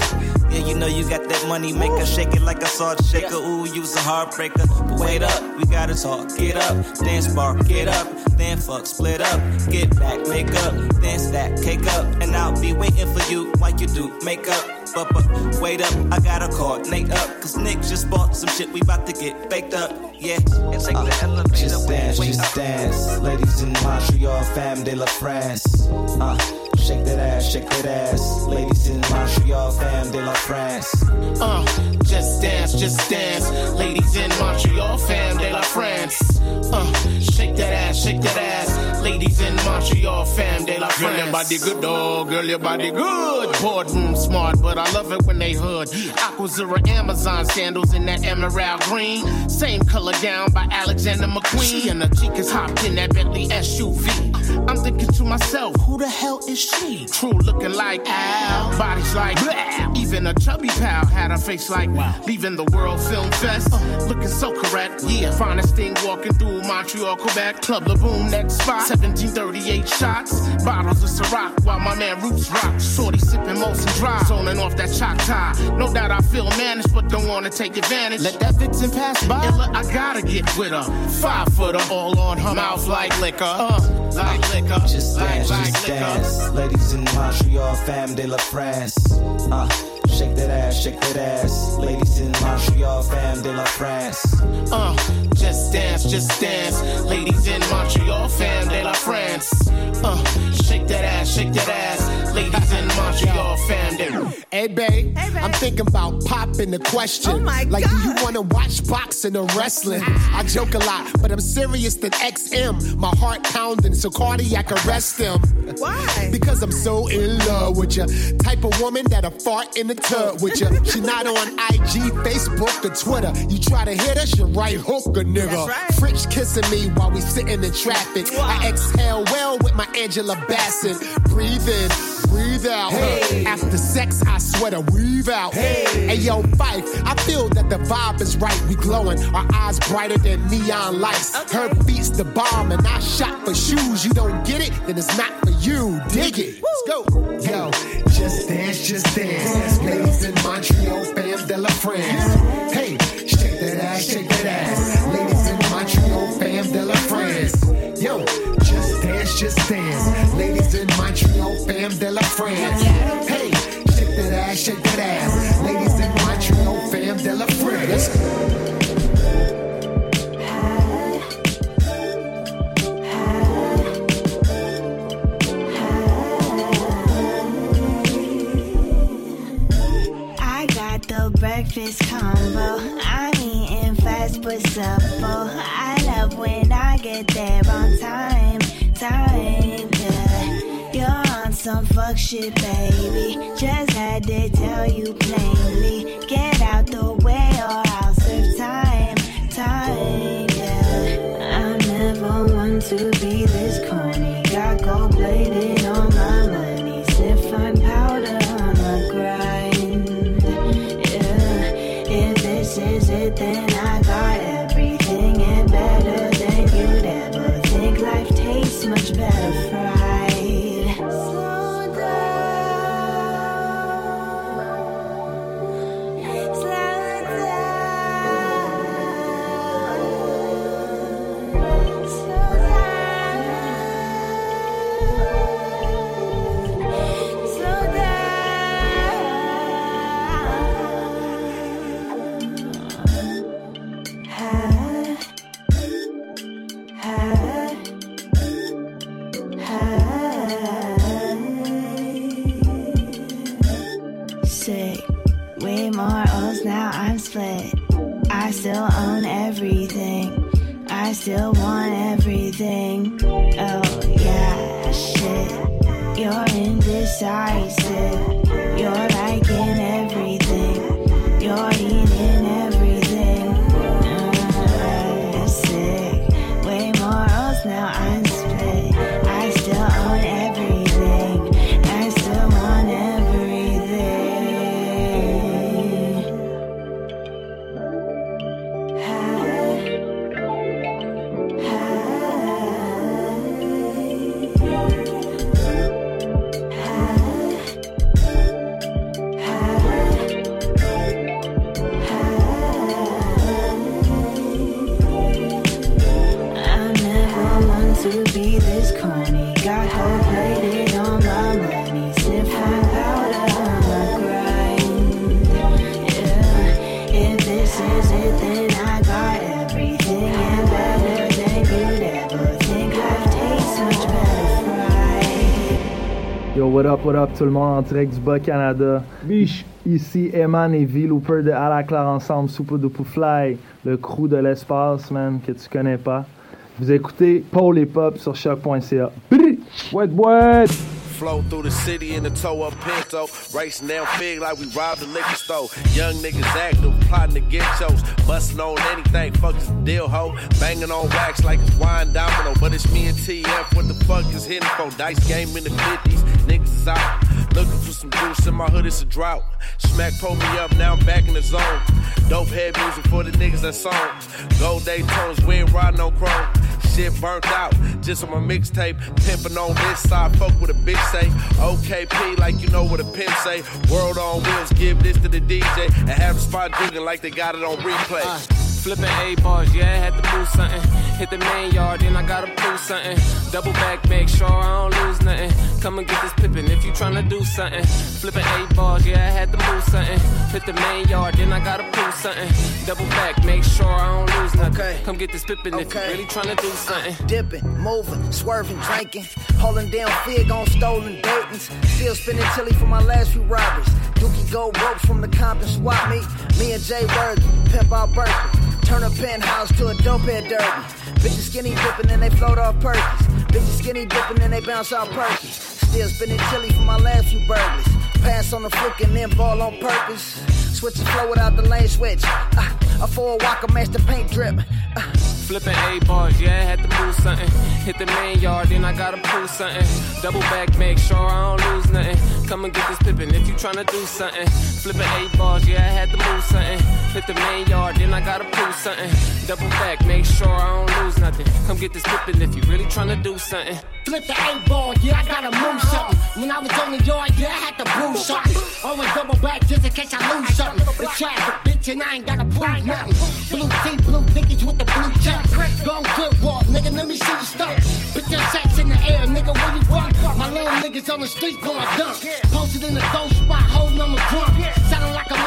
Yeah, you know you got that money maker, shake it like a salt shaker. Ooh, you's a heartbreaker. But wait up, we gotta talk. Get up, dance bar, get up, then fuck, split up, get back, make up, then stack, cake up, I'll be waiting for you while you do makeup. But, but wait up, I gotta coordinate up, cause Nick just bought some shit, we about to get baked up. Yeah, and take the elevator. Just dance, just dance. Ladies in Montreal, fam de la France. Uh, shake that ass, shake that ass. Ladies in Montreal, fam de la France. Uh, just dance, just dance. Ladies in Montreal, fam de la France. Uh, shake that ass, shake that ass. Ladies in Montreal, fam de la France. Girl, your body good, dog. Girl, your body good. Boardroom smart, but I love it when they hood. Aquazura Amazon sandals in that emerald green. Same color gown by Alexander McQueen. She and the chicas hopped in that Bentley SUV. I'm thinking to myself, who the hell is she? True looking like Al, bodies like blah. Even a chubby pal had a face like wow. leaving the World Film Fest. Uh, looking so correct, yeah. Finest thing walking through Montreal, Quebec. Club La Boom, next spot. 1738 shots, bottles of Ciroc while my man Roots rock. Shorty sipping Molson Dry, zoning off that tie. No doubt I feel managed, but don't wanna take advantage. Let that Vixen pass by. Illa, I gotta get with her. Five footer, all on her mouth like liquor. Uh, like liquor. Just dance, like just dance. Ladies in Montreal, fam de la France. Uh, shake that ass, shake that ass. Ladies in Montreal, fam de la France. Uh, just dance, just dance. Ladies in Montreal, fam de la France. Uh, shake that ass, shake that ass. Ladies in Montreal, fam de Hey, babe. I'm thinking about popping the question. Oh my like, do you want to watch boxing or wrestling? I joke a lot, but I'm serious than XM. My heart pounding, so cardiac arrest him. Why? Because I'm so in love with you. Type of woman that'll fart in the tub with you. (laughs) She not on IG, Facebook, or Twitter. You try to hit her, she right hook a nigga. French kissing me while we sitting in traffic. I exhale well with my Angela Bassett. Breathe in, breathe out. Hey. After sex, I sweat a weave out. Hey. yo, Fife, I feel that the vibe is right. We glowing, our eyes brighter than neon lights. Okay. Her beats the bomb, and I shot for shoes. You don't get it, then it's not for you. Dig it. Woo. Let's go. Yo, just dance, just dance. Ladies in Montreal, fans de la France. Hey, shake that ass, shake that ass. Ladies in Montreal, fans de la France. Yo, just dance, just dance. Bam de la France. Hey, shake that ass, shake that ass. Ladies and gents. You know, fam de la France. I got the breakfast combo. I'm eating fast but supple. I love when I get there on time. Some fuck shit, baby. Just had to tell you plainly. Get out the way or I'll serve time, time. Yeah. I'm never one to be this corny. Got gold plated ai what up, what up, tout le monde en direct du Bas-Canada. Biche. Ici Eman et V, Looper de À la Claire Ensemble, Duper Fly, le crew de l'espace, man, que tu connais pas. Vous écoutez Paul et Pop sur choc.ca. What, what? Flow through the city in the tow up Pinto. Racing down Fig like we robbed a liquor store. Young niggas active, plotting to get shows. Busting on anything, fuck this deal, ho. Banging on wax like it's wine domino. But it's me and TF, what the fuck is hitting for? Dice game in the 50s, niggas is out. Looking for some juice in my hood, it's a drought. Smack pull me up, now I'm back in the zone. Dope head music for the niggas that song. Gold Daytonas, we ain't riding on chrome. Shit burnt out, just on my mixtape. Pimping on this side, fuck with a bitch say. OKP, like you know what a pimp say. World on wheels, give this to the DJ. And have the spot digging like they got it on replay. Flipping A bars, yeah, I had to move something. Hit the main yard, then I gotta prove something. Double back, make sure I don't lose nothing. Come and get this pippin' if you tryna do something. Flipping A bars, yeah, I had to move something. Hit the main yard, then I gotta prove something. Double back, make sure I don't lose nothing. Come get this pippin' if you really tryna do something. Dipping, moving, swerving, drinking. Holding down fig on stolen Dayton's. Still spinning Tilly for my last few robberies. Dookie gold ropes from the Compton swap meet. Me and Jay Worthy, pimp out Berkeley. Turn a penthouse to a dope head derby. Bitches skinny dipping and they float off Perkins. Bitches skinny dipping and they bounce off Perkins. Still spinning chili for my last few burgers. Pass on the flick and then ball on purpose. Switch the flow without the lane switch. Uh, a four walker match the paint drip. Uh, Flipping A bars, yeah, I had to move something. Hit the main yard, then I gotta prove something. Double back, make sure I don't lose nothing. Come and get this pippin' if you tryna do something. Flipping A bars, yeah, I had to move something. Hit the main yard, then I gotta prove something. Double back, make sure I don't lose nothing. Come get this pippin' if you really tryna do something. Flip the eight ball, yeah, I gotta move something. When I was on the yard, yeah, I had to prove something. Always double back just in case I lose something. The traffic, bitch, and I ain't gotta prove nothing. Blue tee, blue niggas with the blue check. Go good walk, nigga, let me see you stuff. Put your sacks in the air, nigga, where you from? My little niggas on the street going dump. Posted in the ghost spot, holding on the drum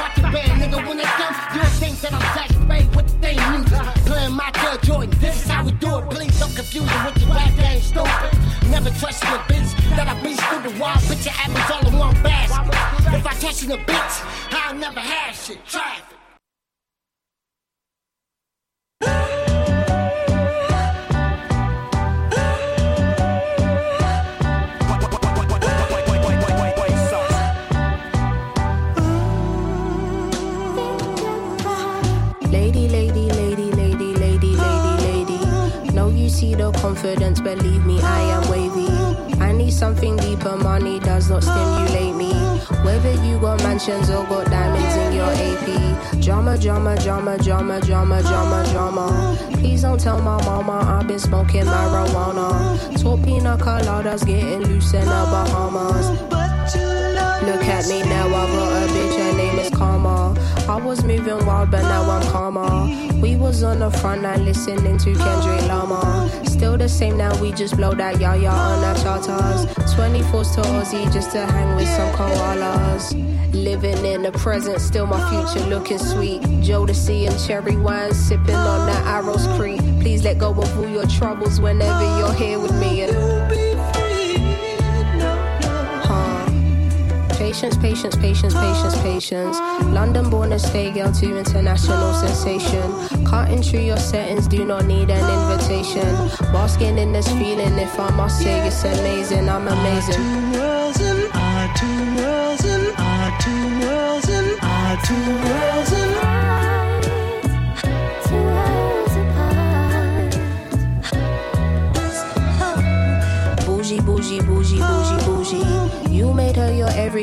rocket band, nigga. When they come, you'll think that I'm saturated with the thing music. Playing my Michael Jordan, this is how we do it. Please don't confuse me with your rap game, stupid. Never trust your bitch that I be stupid. Why put your apples all in one basket? If I touch in a bitch, I'll never have shit. Traffic. Confidence, believe me, I am wavy. I need something deeper, money does not stimulate me. Whether you got mansions or got diamonds in your AP. Drama, drama, drama, drama, drama, drama, drama. Please don't tell my mama I've been smoking marijuana. Tall coladas getting loose in the Bahamas. Look at me now, I got a bitch, her name is Karma. I was moving wild, but now I'm calmer. Was on the front line listening to Kendrick Lamar. Still the same now, we just blow that yaya on our charters. 24s to Aussie just to hang with some koalas. Living in the present, still my future looking sweet. Jodeci and cherry wine, sipping on that Arrows Creek. Please let go of all your troubles whenever you're here with me. And Patience, patience, patience, patience, patience. London born and stay girl to international sensation. Cutting through your settings, do not need an invitation. Basking in this feeling, if I must say it's amazing, I'm amazing. Our two worlds and our two worlds and our two worlds and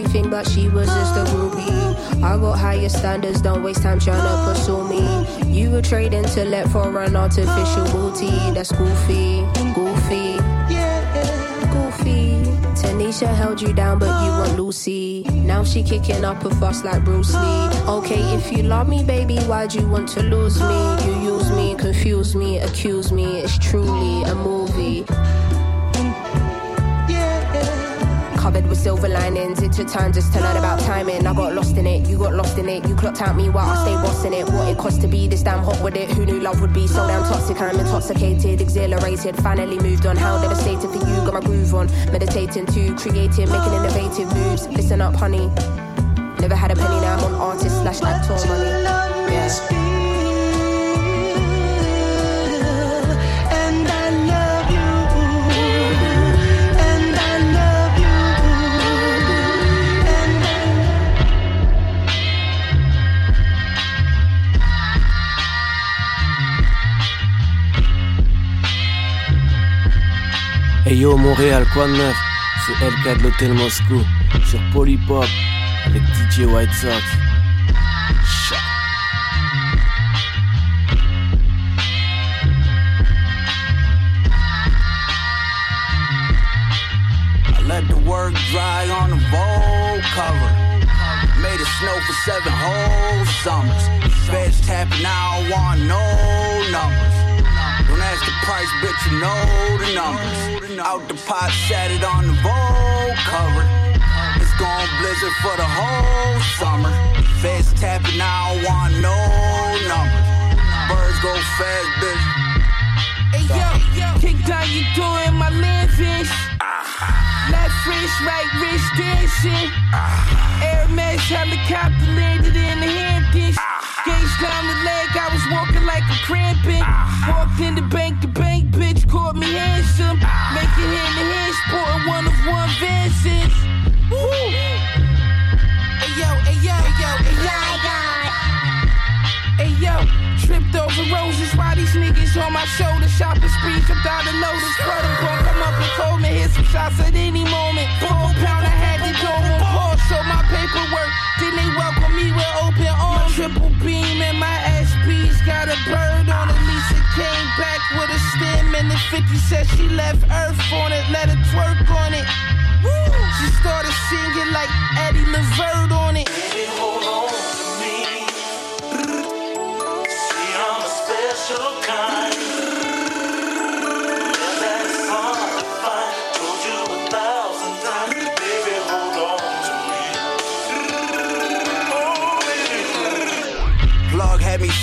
everything, but she was just a groupie. I got higher standards, don't waste time trying to pursue me. You were trading to let for an artificial booty. That's goofy, goofy, yeah, goofy. Tanisha held you down, but you want Lucy. Now she kicking up a fuss like Bruce Lee. Okay, if you love me, baby, why'd you want to lose me? You use me, confuse me, accuse me. It's truly a movie. Covered with silver linings, it took time just to learn about timing. I got lost in it, you got lost in it. You clocked out me while I stayed bossing it. What it cost to be this damn hot with it. Who knew love would be so damn toxic? I'm intoxicated, exhilarated. Finally moved on. How devastating for you, got my groove on. Meditating too, creating, making innovative moves. Listen up, honey. Never had a penny, now I'm on artist slash actor money. Yeah. Yo Montréal, quoi de neuf C'est LK de l'hôtel Moscou sur Polypop avec DJ White Sox. I let the work dry on the Vogue cover. Made it snow for seven whole summers. Feds tapping, I don't want no numbers. The price, bitch, you know the numbers. Out the pot, sat it on the Vogue cover. It's gone blizzard for the whole summer. Feds tapping, I don't want no numbers. Birds go fast, bitch. Hey yo, kick down your door in my landfish. Left wrist, right wrist dancing. Hermes helicopter landed in the Hamptons. Gaze down the leg, I was walking like a cramping. Walked in the bank, the bank bitch called me handsome. Making hand to hand, sporting one of one Vances. Woo! Hey yo, hey yo, hey yo, hey yo. Hey yo, tripped over roses while these niggas on my shoulder. Shopping spree, jumped out the lotus. Protocol, come up and call me, hit some shots at any moment. Four pound, I had to go on pause, show my paperwork. Then they welcome me with open. Triple beam and my SP's got a bird on it. Lisa came back with a stem and the 50 said she left Earth on it. Let her twerk on it. Woo! She started singing like Eddie Levert on it. Baby, hold on to me. See, I'm a special kind.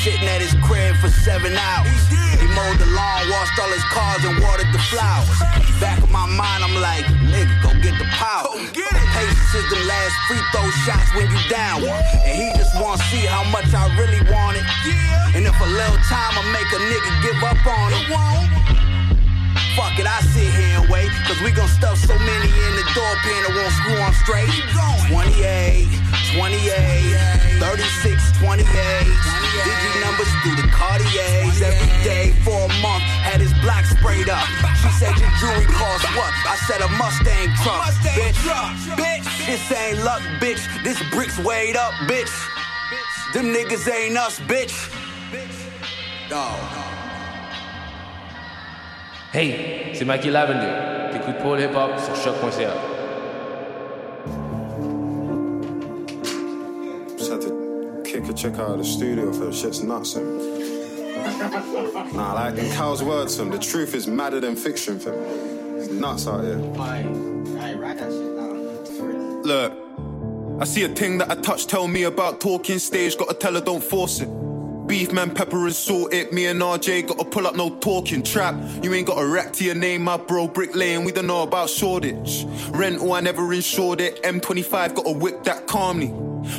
Sitting at his crib for seven hours. He mowed the lawn, washed all his cars, and watered the flowers. Back of my mind, I'm like, nigga, go get the power. Go get it. Patience is the last free throw shots when you down one. And he just wanna see how much I really want it. Yeah. And if a little time will make a nigga give up on it. Fuck it, I sit here and wait. Cause we gon' stuff so many in the door pin it won't screw on straight. 28, 28, 36, 28. Digi numbers through the Cartiers every day for a month. Had his block sprayed up. She said your jewelry cost what? I said a Mustang truck. Bitch, bitch, this ain't luck, bitch. This bricks weighed up, bitch. Them niggas ain't us, bitch. Dog. Hey, c'est Mikey Lavender. T'écoutes Paul Hip Hop sur choc.ca. chick out the studio for the shit's nuts. Nah, like in Cal's words, fam, the truth is madder than fiction, fam. It's nuts out here. Look, I see a thing that I touch, tell me about talking stage, gotta tell her don't force it. Beef man, pepper and salt it. Me and RJ gotta pull up, no talking trap. You ain't got a rack to your name, my bro. Brick we don't know about Shoreditch. Rental, I never insured it. M25 gotta whip that calmly.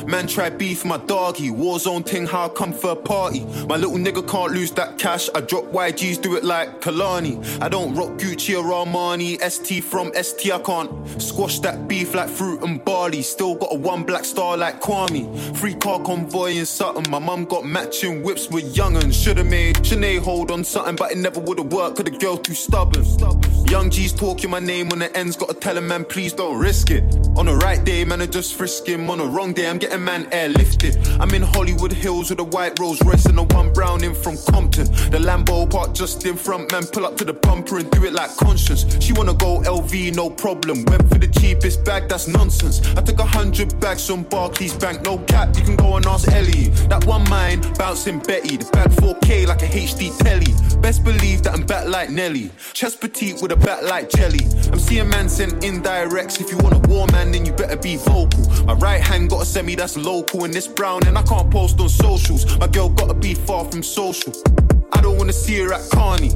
Man try beef my doggy. Warzone ting, how I come for a party. My little nigga can't lose that cash. I drop YGs, do it like Kalani. I don't rock Gucci or Armani. ST from ST, I can't squash that beef like fruit and barley. Still got a one black star like Kwame. Free car convoy in Sutton. My mum got matching whips with young'uns. Should've made Sinead hold on something, but it never would've worked. Cause the girl too stubborn. Young G's talking my name on the ends. Gotta tell him, man, please don't risk it. On the right day, man, I just frisk him. On the wrong day, I'm getting man airlifted. I'm in Hollywood Hills with a white Rolls Royce and a one brown in from Compton. The Lambo park just in front, man, pull up to the bumper and do it like conscience. She wanna go LV, no problem. Went for the cheapest bag, that's nonsense. I took a hundred bags from Barclays Bank, no cap. You can go and ask Ellie. That one mine, bouncing Betty. The bag 4K like a HD telly. Best believe that I'm back like Nelly. Chest petite with a back like jelly. I'm seeing man sent indirects. If you want a war man, then you better be vocal. My right hand got a semi that's local and it's brown, and I can't post on socials. My girl gotta be far from social. I don't wanna see her at Carney.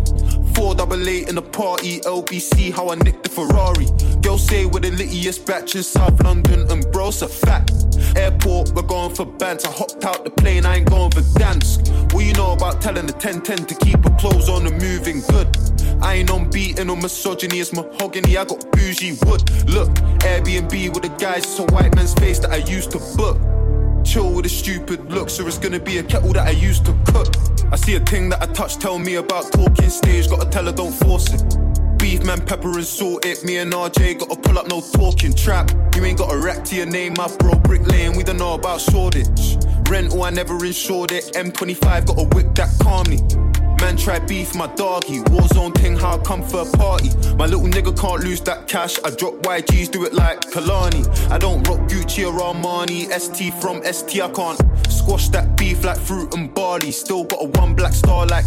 Four double eight in the party, LBC, how I nicked the Ferrari. Girl say we're the littiest batch in South London, and bro's a fact. Airport, we're going for bands. I hopped out the plane, I ain't going for dance. What you know about telling the 1010 to keep her clothes on and moving good? I ain't on beating or misogyny, it's mahogany. I got bougie wood. Look, Airbnb with the guys, it's a white man's face that I used to book. Chill with the stupid looks, or it's gonna be a kettle that I used to cook. I see a thing that I touch, tell me about talking stage, gotta tell her don't force it. Beef man, pepper and salt it. Me and RJ gotta pull up, no talking trap. You ain't got a rack to your name, my bro. Brick lane, we don't know about Shoreditch. Rental, I never insured it. M25 got a whip that calmly. Man try beef my doggy. Warzone ting, how I come for a party. My little nigga can't lose that cash. I drop YGs, do it like Kalani. I don't rock Gucci or Armani. ST from ST, I can't squash that beef like fruit and barley. Still got a one black star like.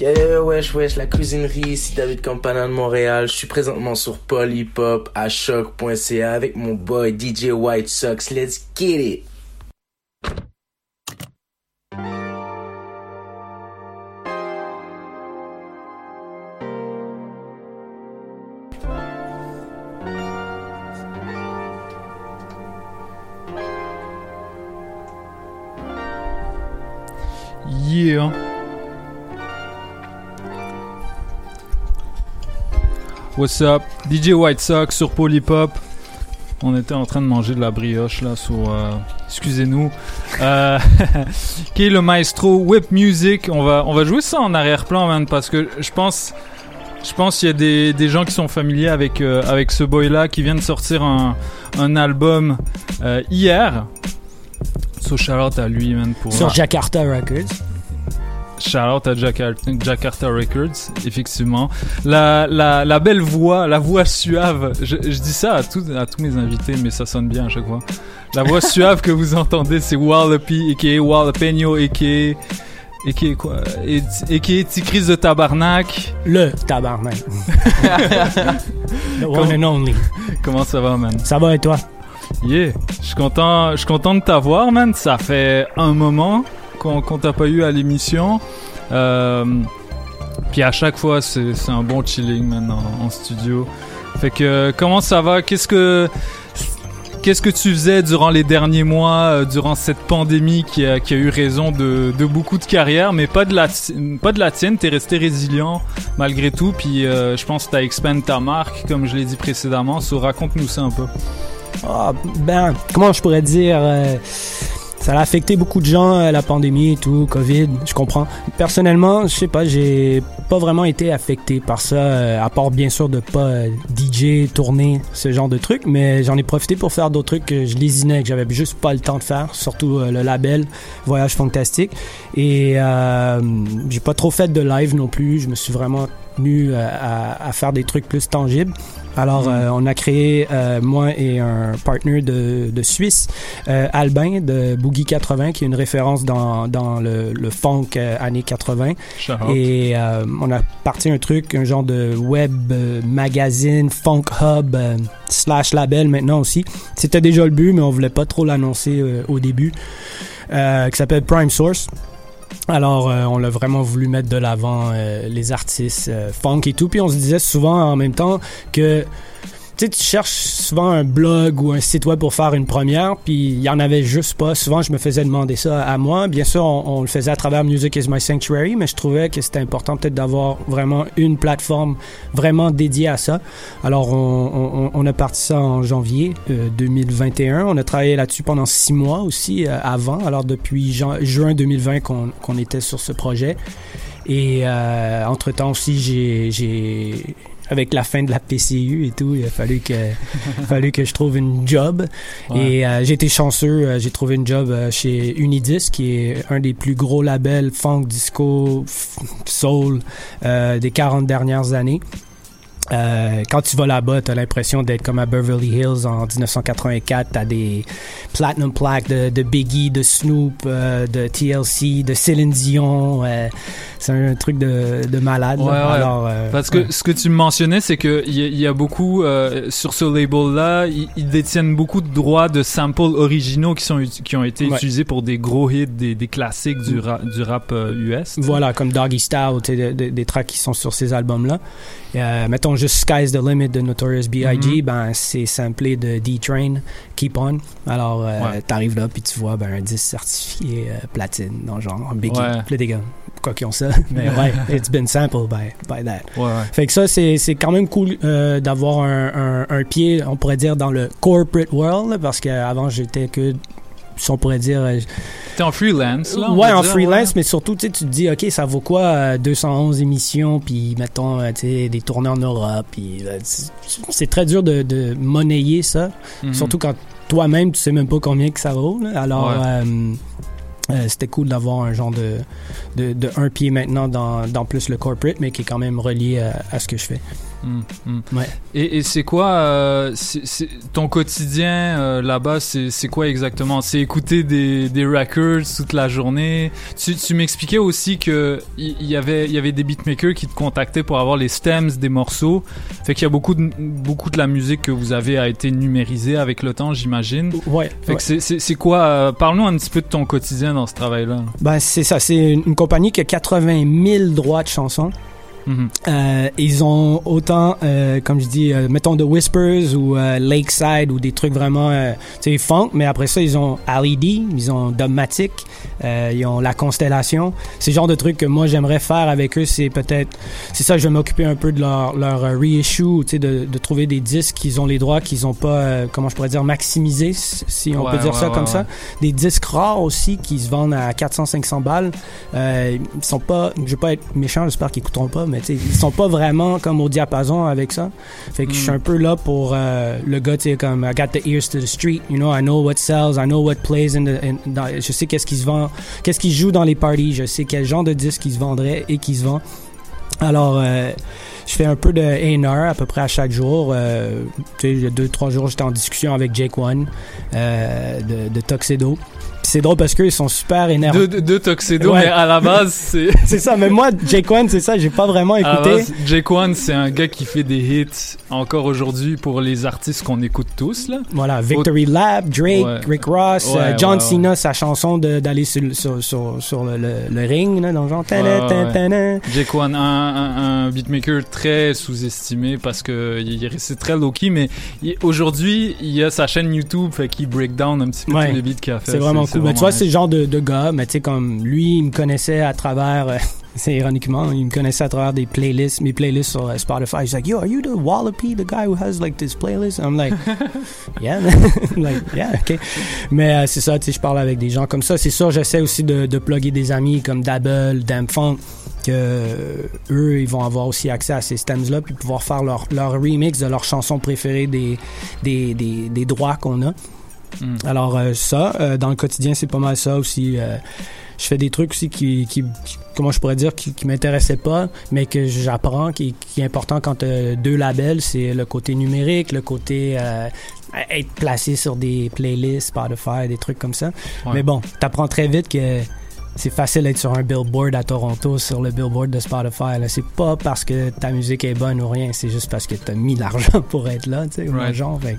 Yeah, wesh, wesh, la cuisinerie, ici David Campana de Montréal. Je suis présentement sur Polypop à choc.ca avec mon boy DJ White Sox. Let's get it! What's up? DJ White Sox sur Polypop. On était en train de manger de la brioche là sur. euh, Excusez-nous. Euh, (laughs) qui est le maestro Whip Music? On va, on va jouer ça en arrière-plan, man, parce que je pense. Je pense qu'il y a des, des gens qui sont familiers avec, euh, avec ce boy-là qui vient de sortir un, un album hier. So shout out à lui, man, pour. Sur Jakarta Records. Shout out à Jakarta, Records, effectivement. La, la, la belle voix, la voix suave. Je, je dis ça à, tous à tous mes invités, mais ça sonne bien à chaque fois. La voix (laughs) suave que vous entendez, c'est Wallopy, a.k.a. Wallapeno, a.k.a. Et qui est quoi? Et, et qui est Ticris de Tabarnak. Le tabarnak. (laughs) The one and only. Comment ça va, man? Ça va et toi? Yeah, je suis content, je suis content de t'avoir, man. Ça fait un moment qu'on qu'on t'a pas eu à l'émission. Euh, puis à chaque fois, c'est un bon chilling, man, en, studio. Fait que, comment ça va? Qu'est-ce que... Qu'est-ce que tu faisais durant les derniers mois, euh, durant cette pandémie qui a, qui a eu raison de, de beaucoup de carrières, mais pas de la, pas de la tienne. T'es resté résilient malgré tout, puis euh, je pense que t'as expand ta marque, comme je l'ai dit précédemment. So, raconte-nous ça un peu. Ah, ben, comment je pourrais dire Ça a affecté beaucoup de gens, euh, la pandémie et tout, Covid, je comprends. Personnellement, je sais pas, j'ai pas vraiment été affecté par ça, euh, à part bien sûr de pas euh, DJ, tourner, ce genre de trucs, mais j'en ai profité pour faire d'autres trucs que je lésinais, que j'avais juste pas le temps de faire, surtout le label Voyage Fantastique. Et j'ai pas trop fait de live non plus, je me suis vraiment euh, à, à faire des trucs plus tangibles. Alors, euh, on a créé, euh, moi et un partner de, de Suisse, euh, Albin de Boogie 80, qui est une référence dans, dans le, le funk années 80. Shout out. Et on a parti un truc, un genre de web magazine, funk hub, slash label maintenant aussi. C'était déjà le but, mais on voulait pas trop l'annoncer au début, qui s'appelle Prime Source. Alors, euh, on l'a vraiment voulu mettre de l'avant euh, les artistes euh, funk et tout. Puis on se disait souvent en même temps que tu sais, tu cherches souvent un blog ou un site web pour faire une première, puis il y en avait juste pas. Souvent, je me faisais demander ça à moi. Bien sûr, on, le faisait à travers Music is My Sanctuary, mais je trouvais que c'était important peut-être d'avoir vraiment une plateforme vraiment dédiée à ça. Alors, on, a parti ça en janvier euh, 2021. On a travaillé là-dessus pendant six mois aussi euh, avant. Alors, depuis juin 2020 qu'on était sur ce projet. Et euh, entre-temps aussi, j'ai avec la fin de la PCU et tout, il a fallu que, (laughs) fallu que je trouve une job. Ouais. Et euh, j'ai été chanceux, euh, j'ai trouvé une job euh, chez Unidisc, qui est un des plus gros labels funk, disco, soul euh, des 40 dernières années. Euh, quand tu vas là-bas, t'as l'impression d'être comme à Beverly Hills en 1984. T'as des platinum plaques de, de Biggie, de Snoop, euh, de TLC, de Céline Dion. euh, c'est un truc de, de malade. là. Ouais, ouais. Alors, euh, Parce que ouais. ce que tu me mentionnais, c'est que il y, a- il y a beaucoup euh, sur ce label-là, ils, ils détiennent beaucoup de droits de samples originaux qui sont qui ont été utilisés pour des gros hits, des, des classiques du, ra- du rap euh, US. sais. Voilà, comme Doggy Style, de- de- des tracks qui sont sur ces albums-là. Euh, mettons juste Sky's the Limit de Notorious B.I.G., Mhm. ben, c'est samplé de D-Train, Keep On. Alors, euh, t'arrives là, puis tu vois ben, un disque certifié euh, platine, dans le genre Biggie. Là, des gars, pourquoi qu'ils ont ça? (laughs) Mais ouais, (laughs) it's been sampled by, by that. Ouais, ouais. Fait que ça, c'est c'est quand même cool euh, d'avoir un, un, un pied, on pourrait dire, dans le corporate world, parce qu'avant, j'étais que, si on pourrait dire... euh, T'es en freelance, là? ouais, en dire, freelance, ouais. mais surtout, tu te dis, OK, ça vaut quoi euh, 211 émissions, puis mettons, euh, tu des tournées en Europe, puis euh, c'est- très dur de, de monnayer ça, Mhm. surtout quand toi-même, tu sais même pas combien que ça vaut. là. Alors, Ouais. Euh, c'était cool d'avoir un genre de, de, de un pied maintenant dans, dans plus le corporate, mais qui est quand même relié à, à ce que je fais. Hum, hum. Ouais. Et, et c'est quoi euh, ton quotidien euh, là-bas C'est quoi exactement? C'est écouter des, des records toute la journée? Tu, tu m'expliquais aussi que il il y, avait il y avait des beatmakers qui te contactaient pour avoir les stems des morceaux. Fait qu'il y a beaucoup de beaucoup de la musique que vous avez a été numérisée avec le temps, j'imagine. Ouais. Fait ouais. que c'est- quoi euh, Parle-nous un petit peu de ton quotidien dans ce travail-là. Ben, c'est ça, c'est une, une compagnie qui a 80 000 droits de chansons. Mhm. Euh, ils ont autant, euh, comme je dis, euh, mettons The Whispers ou euh, Lakeside ou des trucs vraiment, euh, tu sais, funk, mais après ça, ils ont LED, ils ont Dogmatic, euh, ils ont La Constellation. C'est le genre de trucs que moi, j'aimerais faire avec eux, c'est peut-être, c'est ça, je vais m'occuper un peu de leur, leur reissue, tu sais, de, de trouver des disques qu'ils ont les droits, qu'ils ont pas, euh, comment je pourrais dire, maximisés, si on Ouais, peut dire ouais, ça ouais, comme ça. Des disques rares aussi qui se vendent à 400-500 balles. Euh, ils sont pas, je vais pas être méchant, j'espère qu'ils écouteront pas, mais tu sais, ils sont pas vraiment comme au diapason avec ça. Fait que je suis Mm. un peu là pour euh, le gars, tu comme I got the ears to the street, you know, I know what sells, I know what plays in the, in- dans- je sais qu'est-ce qui se vend, qu'est-ce qui joue dans les parties, je sais quel genre de disque qui se vendrait et qui se vend. Alors, euh, je fais un peu de A&R à peu près à chaque jour. Euh, tu sais, il y a deux, trois jours, j'étais en discussion avec Jake One euh, de, de Tuxedo. Puis c'est drôle parce qu'ils sont super énervés. Deux, deux, Tuxedo, Ouais. mais à la base, c'est. (laughs) c'est ça, mais moi, Jake One, c'est ça, j'ai pas vraiment À la écouté. base, Jake One, c'est un gars qui fait des hits encore aujourd'hui pour les artistes qu'on écoute tous, là. Voilà, Victory Lab, Drake, Ouais. Rick Ross, Ouais, euh, John. Cena, sa chanson de- d'aller sur, le- sur, sur, sur le, le, le ring, là, dans le genre. Jake One, un, un, un beatmaker très sous-estimé parce que il est resté très low-key, mais aujourd'hui, il a sa chaîne YouTube, fait qu'il break down un petit peu tous les beats qu'il a fait. C'est vraiment cool. Mais tu vois, c'est le genre de, de gars, mais tu sais, comme lui, il me connaissait à travers, euh, (laughs) c'est ironiquement, il me connaissait à travers des playlists, mes playlists sur euh, Spotify. He's like, yo, are you the Wallopy, the guy who has like this playlist? I'm like, (laughs) yeah, (laughs) I'm like, yeah, ok. Mais euh, c'est ça, tu sais, je parle avec des gens comme ça. C'est sûr, j'essaie aussi de, de plugger des amis comme Dabble, Damn Funk, que euh, eux, ils vont avoir aussi accès à ces stems-là, puis pouvoir faire leur, leur remix de leurs chansons préférées des, des, des, des droits qu'on a. Mm. Alors euh, ça, euh, dans le quotidien, c'est pas mal ça aussi. euh, je fais des trucs aussi qui, qui, qui- comment je pourrais dire, qui, qui m'intéressaient pas, mais que j'apprends, qui, qui est important quand tu deux labels, c'est le côté numérique, le côté être placé sur des playlists, Spotify, des trucs comme ça. Ouais. Mais bon, t'apprends très vite que c'est facile d'être sur un billboard à Toronto, sur le billboard de Spotify. Là, c'est pas parce que ta musique est bonne ou rien, c'est juste parce que t'as mis (laughs) l'argent pour être là, tu sais, Right. le genre. Fait.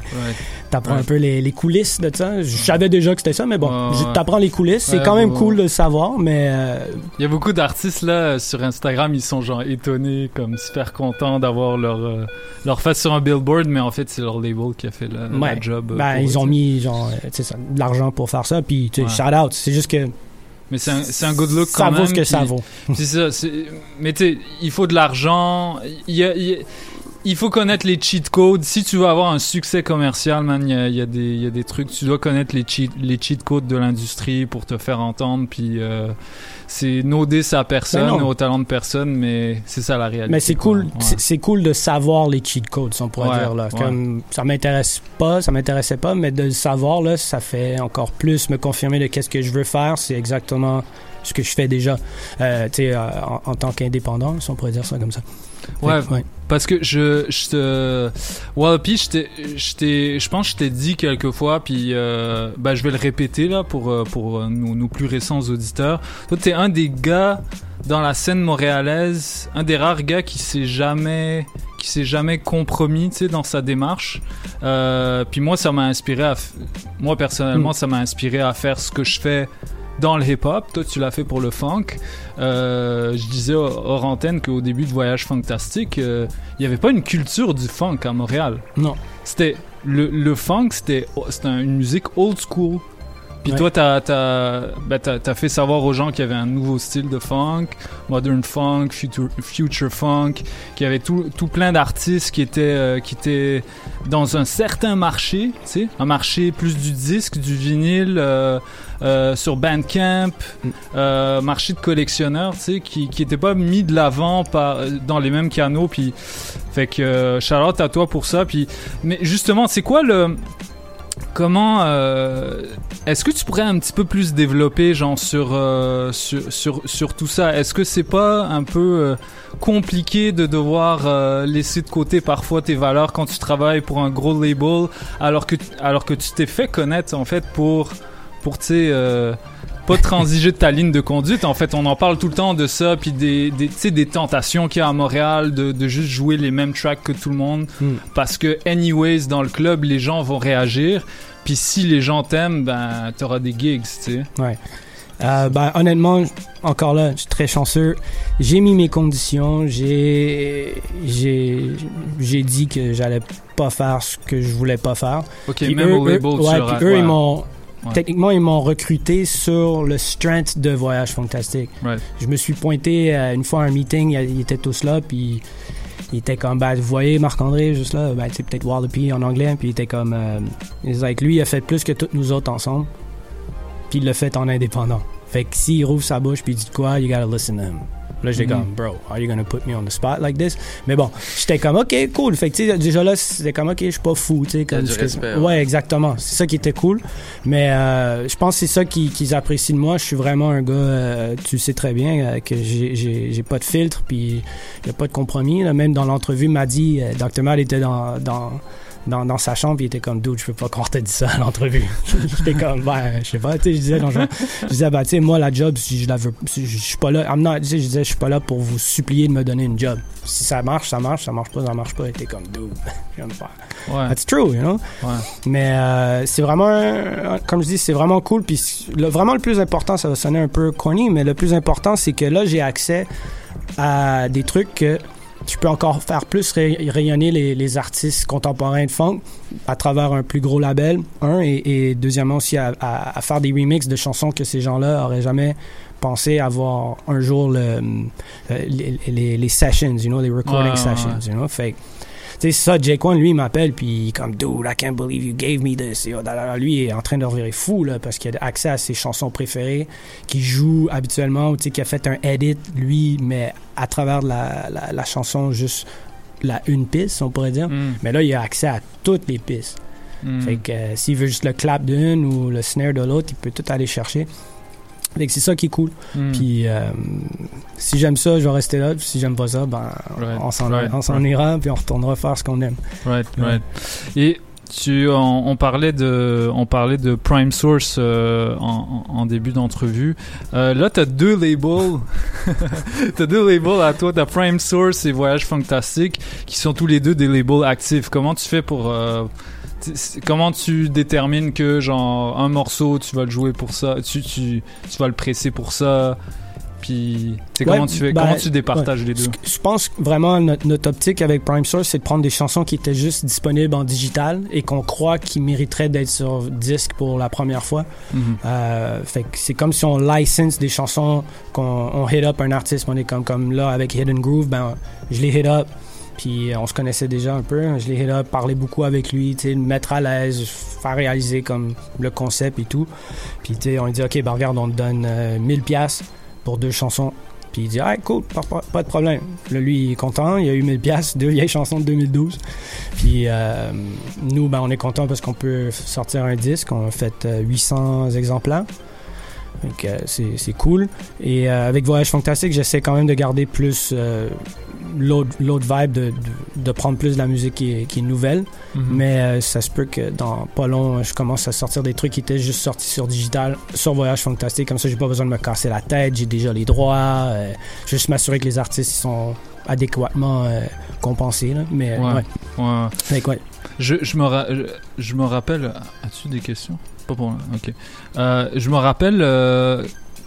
T'apprends un peu les, les coulisses de ça. Je savais déjà que c'était ça, mais bon, je- t'apprends les coulisses. C'est Ouais, quand même ouais, cool de le savoir, mais euh, Il y a beaucoup d'artistes là sur Instagram, ils sont genre étonnés, comme super contents d'avoir leur euh, leur face sur un billboard, mais en fait c'est leur label qui a fait ouais. job. euh, Ben, ils eux, ont mis genre, euh, ça, de l'argent pour faire ça, puis tu sais, Ouais. shout out. C'est juste que Mais c'est un, good look Ça quand vaut même. ce que ça vaut. C'est ça. Mais tu sais, il faut de l'argent. Il y a- il y a- il faut connaître les cheat codes. Si tu veux avoir un succès commercial, man, il y a, y des, il y a des trucs. Tu dois connaître les cheat, les cheat codes de l'industrie pour te faire entendre. Puis euh, c'est no diss à personne, au talent de personne, mais c'est ça la réalité. Mais c'est cool, Ouais. c'est- cool de savoir les cheat codes, si on pourrait Ouais, dire là. ouais. Comme ça m'intéresse pas, ça m'intéressait pas, mais de le savoir là, ça fait encore plus me confirmer de qu'est-ce que je veux faire. C'est exactement ce que je fais déjà, euh, tu sais, euh, en, en tant qu'indépendant, si on pourrait dire ça comme ça. Ouais, parce que je, je te, Wallopy, je je pense que je t'ai dit quelques fois, puis euh, bah, je vais le répéter là pour euh, pour euh, nos, nos plus récents auditeurs. Toi, t'es un des gars dans la scène montréalaise, un des rares gars qui s'est jamais qui s'est jamais compromis, dans sa démarche. Euh, puis moi, ça m'a inspiré à, moi personnellement, Mm. ça m'a inspiré à faire ce que je fais dans le hip-hop. Toi, tu l'as fait pour le funk. Euh, je disais hors antenne qu'au début de Voyage Fantastique, euh, il n'y avait pas une culture du funk à Montréal. Non. C'était le, le funk, c'était un- une musique old school. Puis Ouais. toi, t'as as, t'as fait savoir aux gens qu'il y avait un nouveau style de funk, modern funk, future, future funk, qu'il y avait tout, tout plein d'artistes qui étaient euh, qui étaient dans un certain marché, tu sais, un marché plus du disque, du vinyle, euh, euh, sur Bandcamp, euh, marché de collectionneurs, tu sais, qui qui était pas mis de l'avant par dans les mêmes canaux. Puis fait que out à toi pour ça. Puis mais justement, c'est quoi le Comment euh, est-ce que tu pourrais un petit peu plus développer genre sur euh, tout ça? Est-ce que c'est pas un peu euh, compliqué de devoir laisser de côté parfois tes valeurs quand tu travailles pour un gros label alors que tu t'es fait connaître en fait pour pour euh, pas transiger de ta ligne de conduite. En fait, on en parle tout le temps de ça, puis des, des, des tentations qu'il y a à Montréal de, de juste jouer les mêmes tracks que tout le monde. Mm. Parce que, anyways, dans le club, les gens vont réagir. Puis si les gens t'aiment, ben, t'auras des gigs, tu sais. Ouais. Euh, ben, honnêtement, encore là, je suis très chanceux. J'ai mis mes conditions. J'ai, j'ai, j'ai dit que j'allais pas faire ce que je voulais pas faire. Ok, Puis même eux, au label, eux- tu ouais, puis eux, ils m'ont, Ouais. techniquement, ils m'ont recruté sur le strength de Voyage Fantastique. Right. Je me suis pointé une fois à un meeting, ils étaient tous là, puis il était comme, ben, vous voyez Marc-André juste là, ben, c'est peut-être Wallopy en anglais, puis il était comme, euh, que lui, il a fait plus que toutes nous autres ensemble, puis il l'a fait en indépendant. Fait que s'il rouvre sa bouche, puis il dit quoi, you gotta listen to him. Là, j'étais Mhm. comme, bro, are you gonna put me on the spot like this? Mais bon, j'étais comme, ok, cool. Fait que, tu sais, déjà là, c'était comme, ok, je suis pas fou, tu sais. comme du que- ouais. ouais. exactement. C'est ça qui était cool. Mais euh, je pense que c'est ça qu'ils qu'ils apprécient de moi. Je suis vraiment un gars, euh, tu sais très bien, euh, que j'ai- j'ai j'ai pas de filtre, puis il y a pas de compromis. Là. Même dans l'entrevue, m'a dit, euh, Dr. Mal était dans, dans, dans, dans sa chambre, il était comme, dude, je peux pas croire que t'as dit ça à l'entrevue. (laughs) J'étais comme, ben, je sais pas, tu sais, je disais, non, genre, je disais, bah, tu sais, moi, la job, si je la veux, si je suis pas là, I'm not- tu sais, je disais, je suis pas là pour vous supplier de me donner une job. Si ça marche, ça marche, ça marche pas, ça marche pas. Il était comme, dude, (laughs) de faire. Ouais. That's true, you know? Ouais. Mais euh, c'est vraiment, comme je dis, c'est vraiment cool. Puis le, vraiment le plus important, ça va sonner un peu corny, mais le plus important, c'est que là, j'ai accès à des trucs que je peux encore faire plus ray- rayonner les, les artistes contemporains de funk à travers un plus gros label, un, et, et deuxièmement aussi à, à- à faire des remixes de chansons que ces gens-là auraient jamais pensé avoir un jour le, euh, les, les, les sessions, you know, les recording sessions, you know, fait tu sais, ça, Jake One, lui, il m'appelle, puis il est comme, dude, I can't believe you gave me this. Et, oh, lui, il est en train de revirer fou, là, parce qu'il a accès à ses chansons préférées, qu'il joue habituellement, ou tu sais, qu'il a fait un edit, lui, mais à travers la, la, la chanson, juste la une piste, on pourrait dire. Mais là, il a accès à toutes les pistes. Mm. Fait que euh, s'il veut juste le clap d'une ou le snare de l'autre, il peut tout aller chercher. C'est ça qui est cool. Mm. Puis euh, si j'aime ça, je vais rester là. Si j'aime pas ça, ben Right, on s'en right, right. ira puis on retournera faire ce qu'on aime. Right, Ouais. right. Et tu, on, on parlait de, on parlait de Prime Source euh, en, début d'entrevue. Euh, là, t'as deux labels, (laughs) t'as deux labels à toi, t'as Prime Source et Voyage Fantastique, qui sont tous les deux des labels actifs. Comment tu fais pour, comment tu détermines que genre un morceau, tu vas le jouer pour ça, tu, tu, tu vas le presser pour ça, puis Ouais, comment tu fais, ben, comment tu départages ouais. les deux? Je pense vraiment notre, notre optique avec Prime Source, c'est de prendre des chansons qui étaient juste disponibles en digital et qu'on croit qu'ils mériteraient d'être sur disque pour la première fois. Mhm. Euh, fait que c'est comme si on license des chansons, qu'on on hit up un artiste, on est comme, comme là avec Hidden Groove, ben je les hit up. Puis euh, on se connaissait déjà un peu. Je l'ai hit up, parler beaucoup avec lui, tu sais, le mettre à l'aise, faire réaliser comme le concept et tout. Puis on lui dit, OK, ben regarde, on te donne euh, 1000 pièces pour deux chansons. Puis il dit, ah, cool, pas, de problème. Là, lui, il est content, il a eu 1000 pièces, deux vieilles chansons de 2012. Puis euh, nous, ben, on est content parce qu'on peut sortir un disque. On a fait euh, 800 exemplaires. Donc, euh, c'est c'est cool. Et euh, avec Voyage Fantastique, j'essaie quand même de garder plus euh, l'autre l'autre vibe, de, de, de prendre plus de la musique qui est, qui est nouvelle. Mhm. Mais euh, ça se peut que dans pas long, je commence à sortir des trucs qui étaient juste sortis sur digital, sur Voyage Fantastique. Comme ça, j'ai pas besoin de me casser la tête. J'ai déjà les droits. euh, juste m'assurer que les artistes ils sont adéquatement euh, compensés. Là. Mais Ouais. ouais. Ouais. Que ouais. Je, je, me ra- je, je me rappelle. As-tu des questions? Euh, je me rappelle.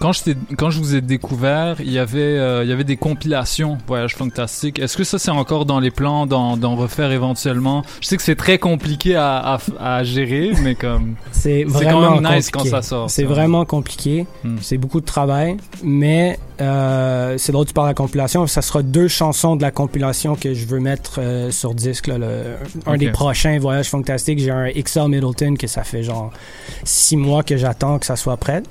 Quand, je quand vous ai découvert, il y avait, euh, il y avait des compilations Voyage Fantastique. Est-ce que ça, c'est encore dans les plans d'en, refaire éventuellement? Je sais que c'est très compliqué à, à, à gérer, mais comme. (laughs) C'est quand vraiment même nice compliqué. quand ça sort. C'est vraiment compliqué. Hmm. C'est beaucoup de travail. Mais euh, c'est drôle tu parles de la compilation. Ça sera deux chansons de la compilation que je veux mettre euh, sur disque. là, le- un des prochains voyages fantastiques. J'ai un XL Middleton que ça fait genre six mois que j'attends que ça soit prêt.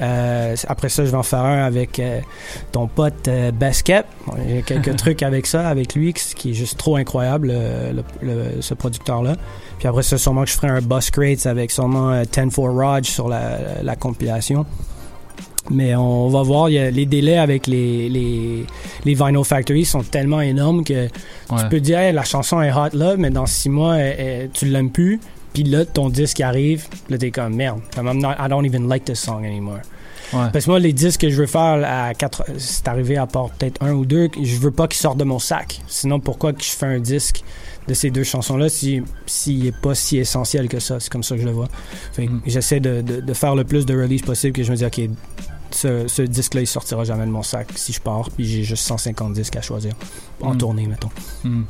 Euh, après ça, je vais en faire un avec euh, ton pote euh, Basket. Bon, y a quelques (laughs) trucs avec ça, avec lui, qui est juste trop incroyable, le- le- ce producteur-là. Puis après ça, sûrement que je ferai un Boss Crates avec sûrement euh, 10-4 Raj sur la, la compilation. Mais on va voir, il y a les délais avec les, les, les Vinyl Factory sont tellement énormes que Ouais. tu peux dire Hey, la chanson est hot là, mais dans six mois, elle- elle- tu l'aimes plus. Puis là, ton disque arrive, là, t'es comme merde. Comme, I'm not- I don't even like this song anymore. Ouais. Parce que moi, les disques que je veux faire, à quatre, c'est arrivé à part peut-être un ou deux, je veux pas qu'ils sortent de mon sac. Sinon, pourquoi que je fais un disque de ces deux chansons-là s'il s'il est pas si essentiel que ça? C'est comme ça que je le vois. Fait que J'essaie de, de- de faire le plus de release possible que je me dis, OK, ce, ce disque-là, il sortira jamais de mon sac si je pars, puis j'ai juste 150 disques à choisir. En Mm. tournée, mettons. Hmm.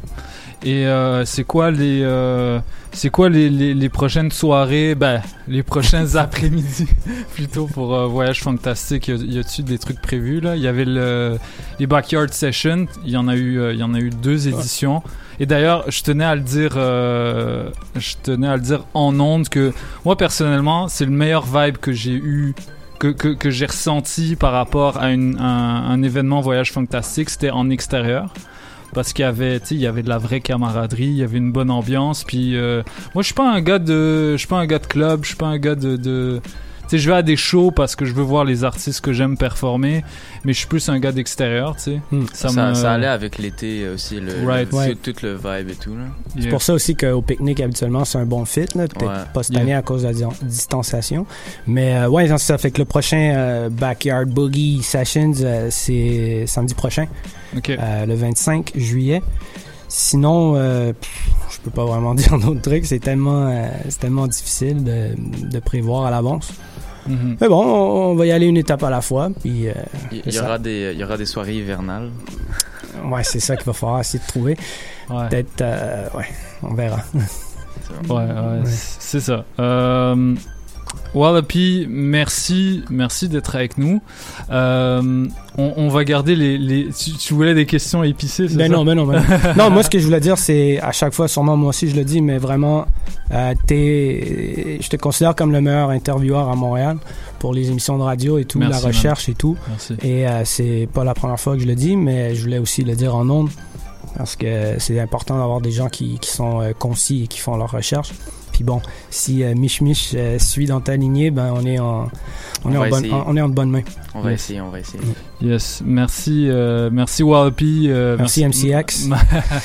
Et euh, c'est quoi les euh, c'est quoi les, les, les prochaines soirées? Ben les prochains (laughs) après-midi plutôt pour euh, voyage fantastique y a- y a-tu des trucs prévus là? Il y avait le les backyard sessions il y en a eu il y en a eu deux éditions et d'ailleurs je tenais à le dire euh, je tenais à le dire en ondes que moi personnellement c'est le meilleur vibe que j'ai eu que, j'ai ressenti par rapport à une, un, événement voyage fantastique c'était en extérieur. Parce qu'il y avait il y avait de la vraie camaraderie il y avait une bonne ambiance. Puis euh, moi je suis pas un gars de je suis pas un gars de club je suis pas un gars de, sais, je vais à des shows parce que je veux voir les artistes que j'aime performer, mais je suis plus un gars d'extérieur, tu sais. Hmm. Ça, me- ça allait avec l'été aussi, le, Right. le- Ouais. tout, tout le vibe et tout. Là. C'est pour ça aussi qu'au pique-nique, habituellement, c'est un bon fit. Peut-être Ouais. pas cette année à cause de la di- distanciation. Mais euh, ouais, ça fait que le prochain euh, Backyard Boogie Sessions, euh, c'est samedi prochain, Ok. euh, le 25 juillet. Sinon, euh, je peux pas vraiment (laughs) dire d'autres trucs. C'est tellement, euh, c'est tellement difficile de, de prévoir à l'avance. Mhm. Mais bon, on, on va y aller une étape à la fois. Puis, euh, Il y, aura des, il y aura des soirées hivernales. Ouais, c'est ça qu'il va falloir essayer de trouver. Ouais. Peut-être, euh, ouais, on verra. Ouais, ouais, c'est ça. Euh, Wallapie, merci, merci d'être avec nous. Euh, on, on va garder les. les tu, tu voulais des questions épicées, c'est Ben ça non, ben non, ben non. (laughs) non, moi, ce que je voulais dire, c'est à chaque fois, sûrement moi aussi, je le dis, mais vraiment, euh, t'es- je te considère comme le meilleur intervieweur à Montréal pour les émissions de radio et tout, Merci, la man. recherche et tout. Merci. Et euh, c'est pas la première fois que je le dis, mais je voulais aussi le dire en ondes parce que c'est important d'avoir des gens qui, qui sont euh, concis et qui font leur recherche. Puis bon, si euh, Mich Mich euh, suit dans ta lignée, ben on est en, on On est en bonne, on est en bonne main. On va Yes. essayer, on va essayer. Yes, merci, euh, merci Wallapie. euh, Merci MCX.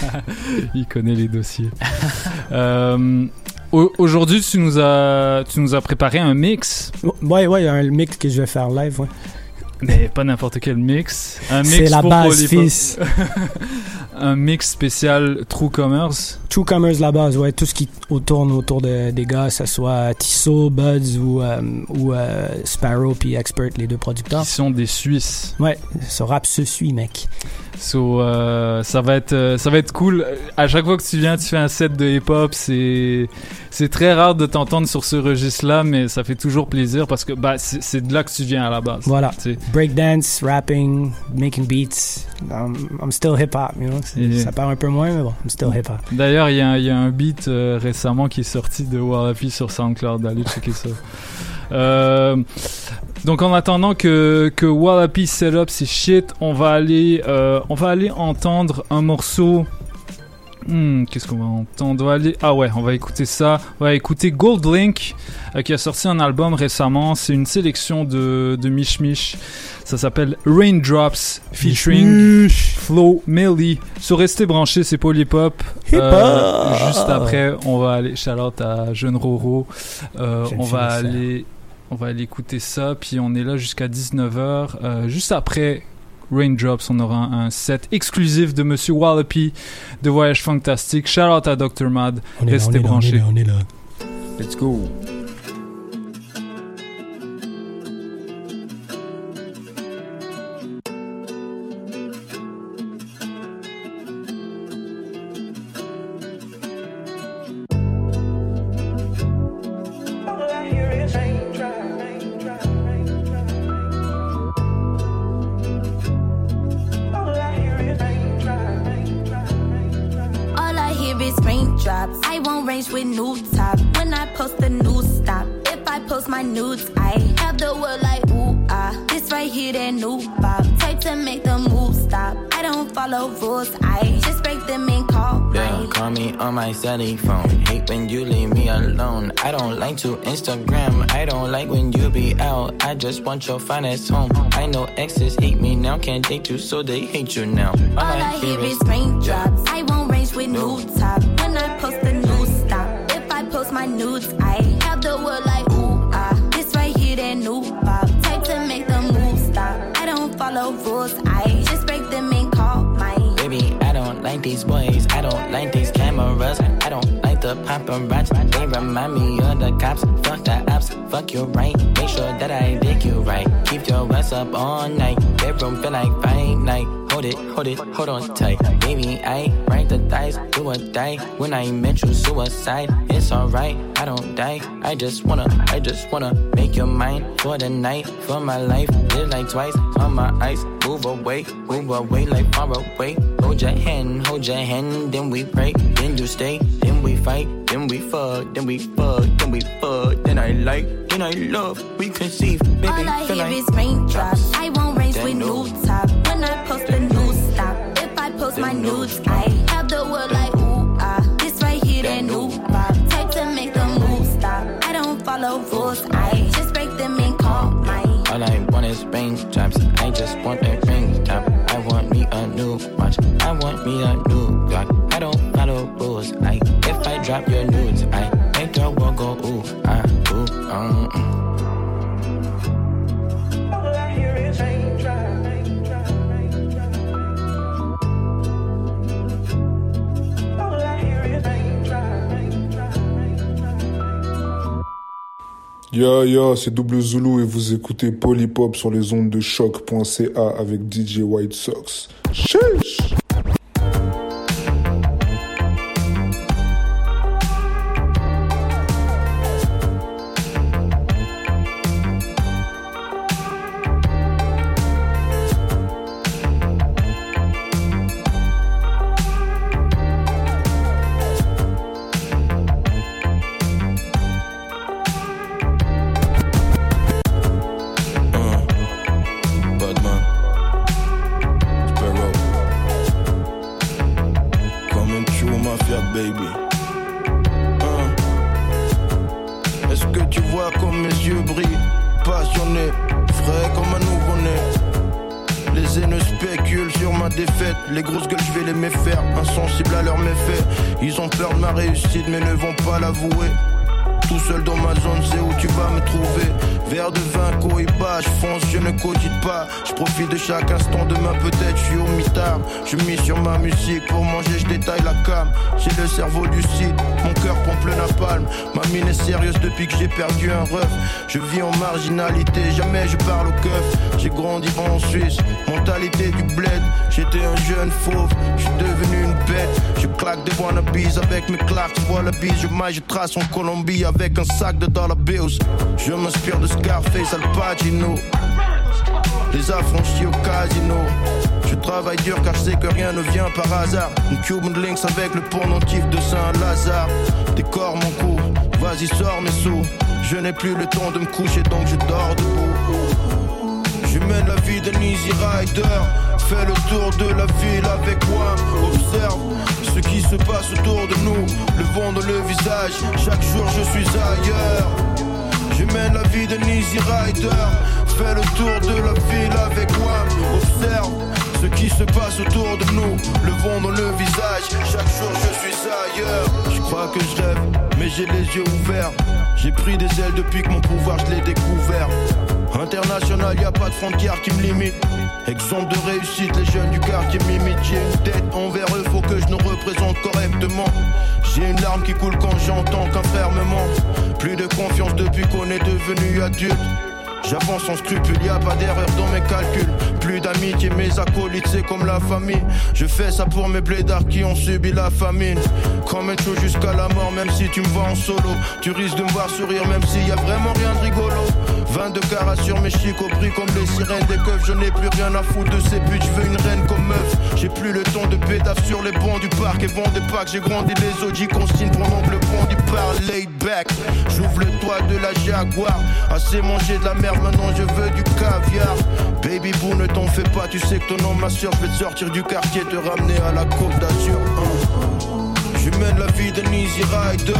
(laughs) Il connaît les dossiers. (laughs) Euh, au- Aujourd'hui, tu nous as, tu nous as préparé un mix, Ouais, ouais, il y a un mix que je vais faire live, ouais. mais pas n'importe quel mix. Un mix C'est la pour base, fils. (laughs) un mix spécial True Commerce. True Commerce, la base, ouais. Tout ce qui tourne autour de, des gars, que ce soit Tissot, Buds ou, euh, ou euh, Sparrow puis Expert, les deux producteurs. Qui sont des Suisses. Ouais, ce rap se suit, mec. So, euh, ça va être, euh, ça va être cool. À chaque fois que tu viens, tu fais un set de hip-hop. C'est, c'est très rare de t'entendre sur ce registre-là, mais ça fait toujours plaisir parce que bah, c'est, de là que tu viens à la base. Voilà. Breakdance, rapping, making beats. I'm, I'm still hip-hop, you know. Et- Ça part un peu moins, mais bon, I'm still hip-hop. D'ailleurs, il y, a un- il y a un beat euh, récemment qui est sorti de Warafi sur SoundCloud. Allez checker ça. (laughs) Euh, donc en attendant que, que Wallapi set up ses shit, on va aller, euh, on va aller entendre un morceau. Hmm, Qu'est-ce qu'on va entendre? On va aller, ah ouais, on va écouter ça. On va écouter Gold Link euh, qui a sorti un album récemment. C'est une sélection de, de Mich Mich. Ça s'appelle Raindrops featuring Flo Millie. Sur Rester branché, c'est Polypop. Euh, juste après, on va aller shout out à Jeune Roro. Euh, on va aller on va aller écouter ça puis on est là jusqu'à 19h Euh, juste après Raindrops, on aura un, set exclusif de Monsieur Wallopy de Voyage Fantastique. Shout out à Dr. Mad. On Restez on est branchés. là, on est là. Let's go. Just want your finest home. I know exes hate me now. Can't date you, so they hate you now. All I hear is raindrops. I won't range with new top. When I post a new stop. If I post my nudes, I have the world like ooh ah. This right here, that new pop. Type to make the move stop. I don't follow rules. I just break them and call mine. Baby, I don't like these boys. I don't like these cameras. I don't like the paparazzi. They remind me of the cops. Fuck the ops. Fuck you right. Make sure that I dig you right. Keep your ass up all night. Bedroom feel like fight night. Hold it, hold it, hold on tight. Baby, I write the dice, do or die. When I met you, suicide. It's alright, I don't die. I just wanna, I just wanna make your mind for the night, for my life. Live like twice on my eyes. Move away, move away like far away. Hold your hand, hold your hand, then we pray. Then you stay, then we fight, then we fuck, then we fuck, then we fuck. Then I like, then I love, we conceive. Baby, All I hear like is raindrops. I won't That with new- new top. When I post a new stop. If I post my nudes, I have the world like ooh ah. This right here, that new pop. Type to make the move stop. I don't follow rules. I just break them vibes. I want is raindrops. I just want a ring top. I want me a new watch. I want me a new Glock. I don't follow rules. I if I drop your nudes, Yo yo, c'est Double Zulu et vous écoutez Polypop sur les ondes de choc.ca avec DJ White Sox. Insensibles à leurs méfaits. Ils ont peur de ma réussite, mais ne vont pas l'avouer. Tout seul dans ma zone, c'est où tu vas me trouver. Verre de vin, cohiba, je fonce, je ne cogite pas. Je profite de chaque instant, demain peut-être je suis au mitard. Je mise sur ma musique, pour manger, je détaille la cam. J'ai le cerveau lucide, mon cœur pompe le napalm. Ma mine est sérieuse depuis que j'ai perdu un ref. Je vis en marginalité, jamais je parle au keuf. J'ai grandi en Suisse, mentalité du bled. J'étais un jeune fauve, je suis devenu une bête. Je claque des wannabes avec mes claques, wallabies. Je maille, je trace en Colombie un sac de dollar bills. Je m'inspire de Scarface, Al Pacino. Les affranchis au casino. Je travaille dur car je sais que rien ne vient par hasard. Une Cuban Links avec le pendentif de Saint-Lazare. Décore mon cou, vas-y sors mes sous. Je n'ai plus le temps de me coucher donc je dors debout. Je mène la vie d'un easy rider. Fais le tour de la ville avec moi. Observe ce qui se passe autour de nous. Le vent dans le visage. Chaque jour je suis ailleurs. Je mène la vie d'un easy rider. Fais le tour de la ville avec moi. Observe ce qui se passe autour de nous. Le vent dans le visage. Chaque jour je suis ailleurs. Je crois que je rêve, mais j'ai les yeux ouverts. J'ai pris des ailes depuis que mon pouvoir je l'ai découvert. International, y a pas de frontières qui me limitent. Exemple de réussite, les jeunes du quartier m'imitent. J'ai une tête envers eux, faut que je nous représente correctement. J'ai une larme qui coule quand j'entends qu'un frère me. Plus de confiance depuis qu'on est devenu adulte. J'avance sans scrupule, y a pas d'erreur dans mes calculs. Plus d'amitié, mes acolytes, c'est comme la famille. Je fais ça pour mes blédards qui ont subi la famine. Comme un chaud jusqu'à la mort, même si tu me vois en solo. Tu risques de me voir sourire, même s'il y a vraiment rien de rigolo. 22 carats sur mes chics au prix comme les sirènes des keufs. Je n'ai plus rien à foutre de ces putes, je veux une reine comme meuf. J'ai plus le temps de pétaf sur les bancs du parc et vend des packs. J'ai grandi les audits consigne pendant que le pont du parle laid back. J'ouvre le toit de la Jaguar. Assez mangé de la merde, maintenant je veux du caviar. Baby boo, ne t'en fais pas, tu sais que ton nom m'assure. Je vais te sortir du quartier, te ramener à la côte d'Azur. Hein. Je mène la vie d'un easy rider.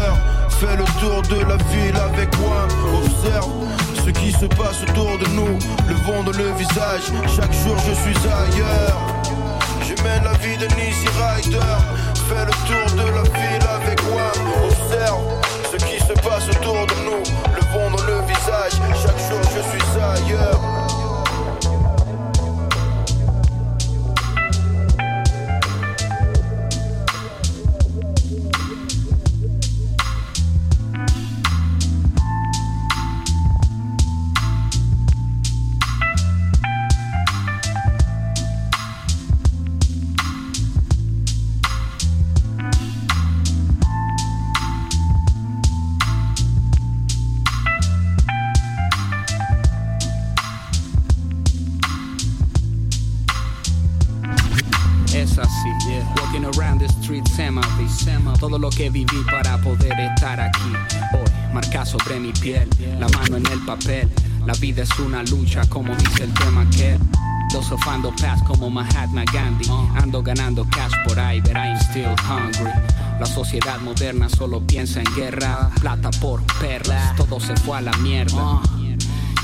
Fais le tour de la ville avec moi. Observe ce qui se passe autour de nous. Le vent dans le visage. Chaque jour je suis ailleurs. Je mène la vie d'un easy rider. Fais le tour de la ville avec moi. Observe ce qui se passe autour de nous. Le vent dans le visage. Chaque jour je suis ailleurs. Que viví para poder estar aquí. Hoy, marca sobre mi piel, la mano en el papel. La vida es una lucha, como dice el tema que. Filosofando paz como Mahatma Gandhi. Ando ganando cash por ahí, but I'm still hungry. La sociedad moderna solo piensa en guerra, plata por perlas, todo se fue a la mierda.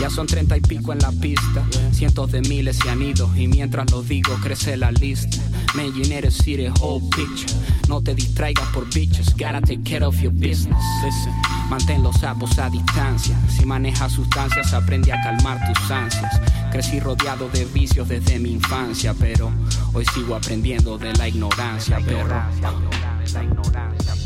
Ya son treinta y pico en la pista, cientos de miles se han ido y mientras lo digo crece la lista. Man, you need to. No te distraigas por bitches, gotta take care of your business. Listen, mantén los sapos a distancia. Si manejas sustancias, aprende a calmar tus ansias. Crecí rodeado de vicios desde mi infancia, pero hoy sigo aprendiendo de la ignorancia. La ignorancia.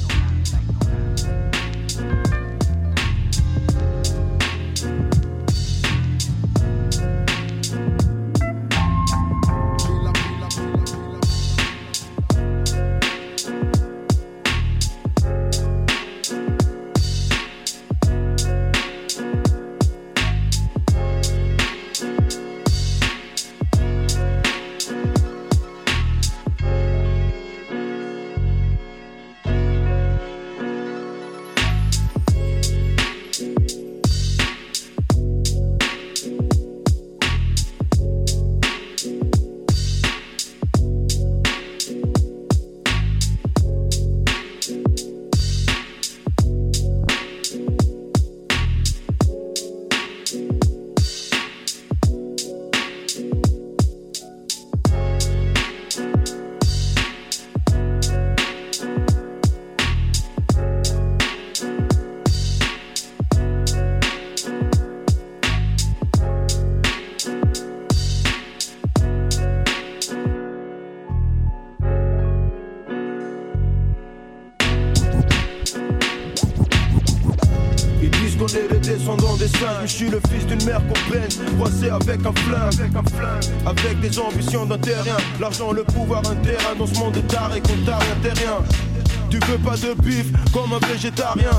Végétarien.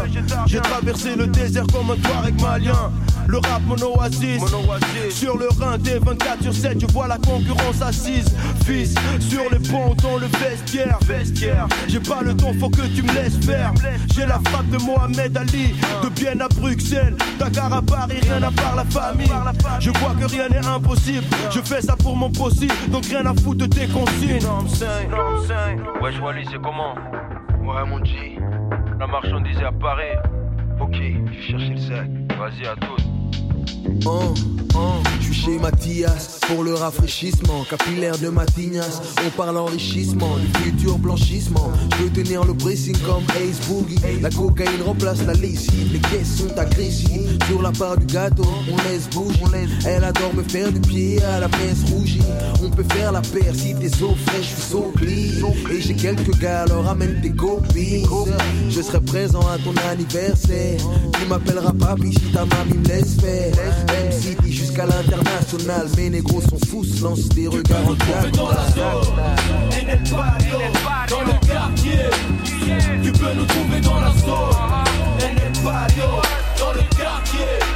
J'ai traversé le désert comme un Touareg malien. Le rap mon oasis. Sur le Rhin des 24 sur 7 Je vois la concurrence assise. Fils sur les ponts dans le vestiaire. J'ai pas le temps faut que tu me laisses faire. J'ai la frappe de Mohamed Ali De Bienne à Bruxelles. Dakar à Paris rien à part la famille. Je vois que rien n'est impossible. Je fais ça pour mon possible. Donc rien à foutre de tes consignes. Wesh Wally c'est comment? Ouais mon G La marchandise apparaît Ok, je cherche le sac Vas-y à tous Oh, oh, je suis chez Mathias pour le rafraîchissement capillaire de Matignas. On parle enrichissement, du futur blanchissement. Je peux tenir le pressing comme Ace Boogie. La cocaïne remplace la lessive, les caisses sont agressives. Sur la part du gâteau, on laisse bouger. Elle adore me faire du pied à la messe rougie. On peut faire la paire si t'es so fraîche, je suis clean. Et j'ai quelques gars, alors ramène tes copines. Je serai présent à ton anniversaire. Tu m'appelleras papi si ta mamie me laisse faire. M-City jusqu'à l'international. Mes négros sont fous, se lancent des regards en dans la zone, dans le quartier? Tu peux nous trouver dans la zone, dans le quartier?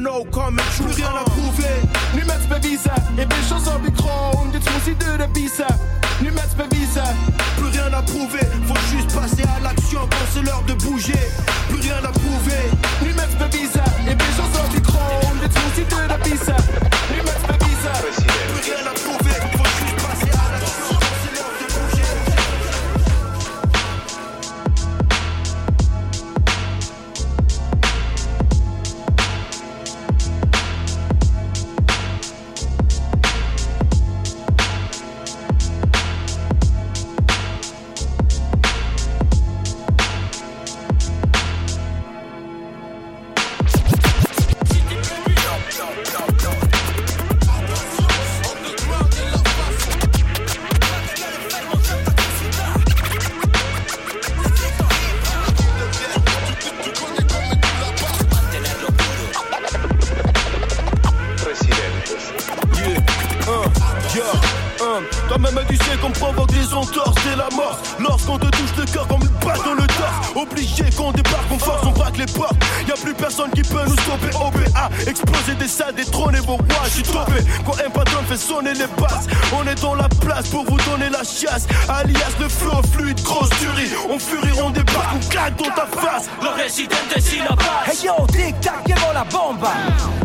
no commentary. Cause. furie, on furie, on débarque, on claque dans ta face. Los residentes y la paz. Hey yo, tic tac, llegó la bomba.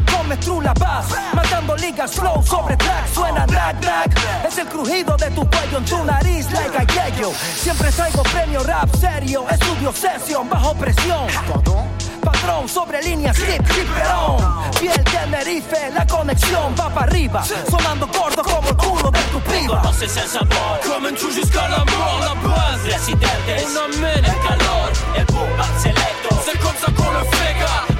Come through la paz, matando ligas flow sobre track. Suena drag drag, es el crujido de tu cuello en tu nariz, like a yeyo. Siempre traigo premio rap serio, estudio sesión bajo presión. Pardon Cabrón, sobre líneas, slip, hiperón. Piel Tenerife, la conexión va para arriba. Sonando gordo como el culo de tu piba. Conoces el sabor, comen jusqu'à la mort. La base, residentes, on amène el calor. El boom, selecto, c'est comme ça qu'on le fega.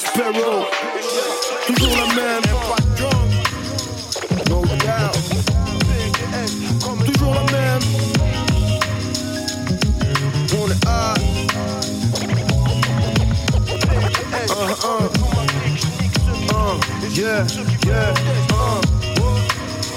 Sparrow. Toujours la même. No doubt. Toujours la même. On est hot. Uh, uh. Uh, yeah, yeah, uh.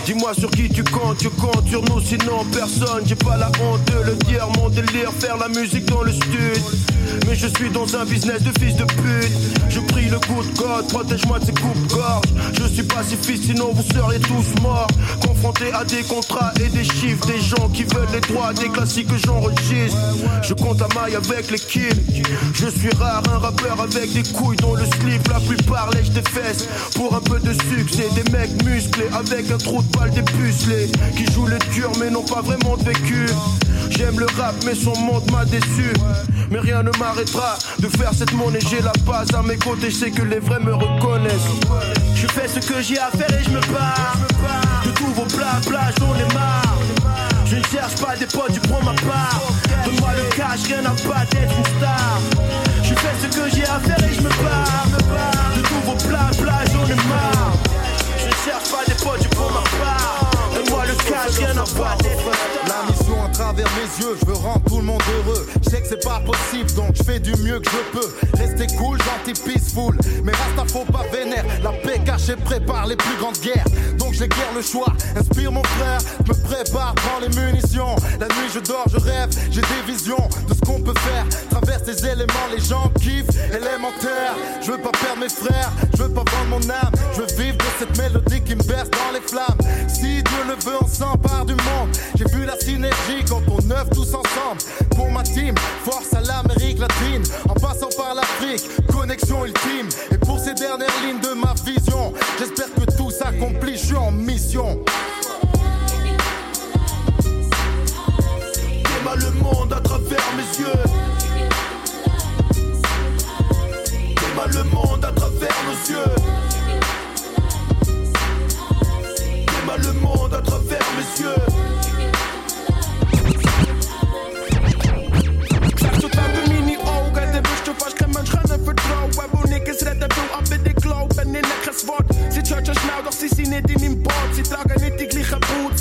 Dis-moi sur qui tu comptes, tu comptes sur nous, sinon personne. J'ai pas la honte de le dire, mon délire, faire la musique dans le stud. Mais je suis dans un business de fils de pute. Je prie le coup de God, protège-moi de ces coupes-gorges. Je suis pacifiste, sinon vous seriez tous morts. Confrontés à des contrats et des chiffres, des gens qui veulent les droits, des classiques que j'enregistre. Je compte la maille avec l'équipe. Je suis rare, un rappeur avec des couilles dont le slip, la plupart lèche des fesses. Pour un peu de succès, des mecs musclés avec un trou de balle dépucelé. Qui jouent les durs mais n'ont pas vraiment de vécu. J'aime le rap, mais son monde m'a déçu. Mais rien ne m'arrêtera de faire cette monnaie. J'ai la base à mes côtés, je sais que les vrais me reconnaissent. Je fais ce que j'ai à faire et je me barre. De tous vos blabla, j'en ai marre. Je ne cherche pas des potes, tu prends ma part. Donne-moi le cash, rien à pas d'être une star. Je fais ce que j'ai à faire et je me barre. De tous vos blabla, j'en ai marre. Je ne cherche pas des potes, tu prends ma part. Donne-moi le cash, rien à pas d'être travers mes yeux, je veux rendre tout le monde heureux. Je sais que c'est pas possible, donc je fais du mieux que je peux. Rester cool, gentil, peaceful. Mais reste faut pas vénère. La paix cachée prépare les plus grandes guerres. Donc j'ai guère le choix. Inspire mon frère, me prépare, prends les munitions. La nuit je dors, je rêve, j'ai des visions de ce qu'on peut faire. Traverse les éléments, les gens kiffent, élémentaire. Je veux pas perdre mes frères, je veux pas vendre mon âme. Je veux vivre de cette mélodie qui me berce dans les flammes. Si Dieu le veut, on s'empare du monde. J'ai vu la synergie quand on œuvre tous ensemble. Pour ma team, force à l'Amérique latine. En passant par l'Afrique, connexion ultime. Et pour ces dernières lignes de ma vision, j'espère que tout s'accomplit, je suis en mission. Déma le monde à travers mes yeux. Déma le monde à travers nos yeux. Le monde à travers mes yeux. das Wort. Sie hört schon schnell, dass sie sind nicht in meinem Board. Sie tragen nicht die gleichen Brut.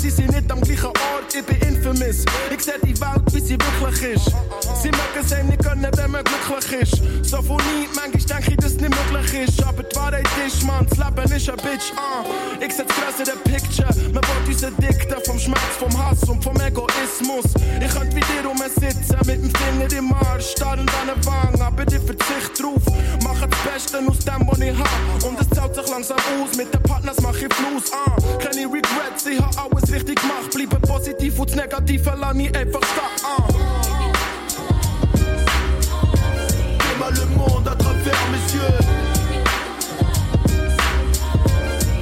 Ich bin infamous, ich seh die Welt, wie sie wirklich ist. Sie mögen sein nicht können, wenn man glücklich ist. So von nie, manchmal denke ich, dass nicht möglich ist. Aber die Wahrheit ist, man, das Leben ist ein Bitch, ah. Ich setz größere Picture, man will unsere Dikte vom Schmerz, vom Hass und vom Egoismus. Ich könnte wie dir sitzen, mit dem Finger im Arsch, starren an der Wange, aber ich verzicht drauf. Mache das Beste aus dem, was ich hab. Und es zahlt sich langsam aus, mit den Partners mach ich Fluss, ah. Keine Regrets, ich hab alles richtig gemacht, bleibe positiv negatief en laat niet even staan. Dis-moi le monde à travers mes yeux.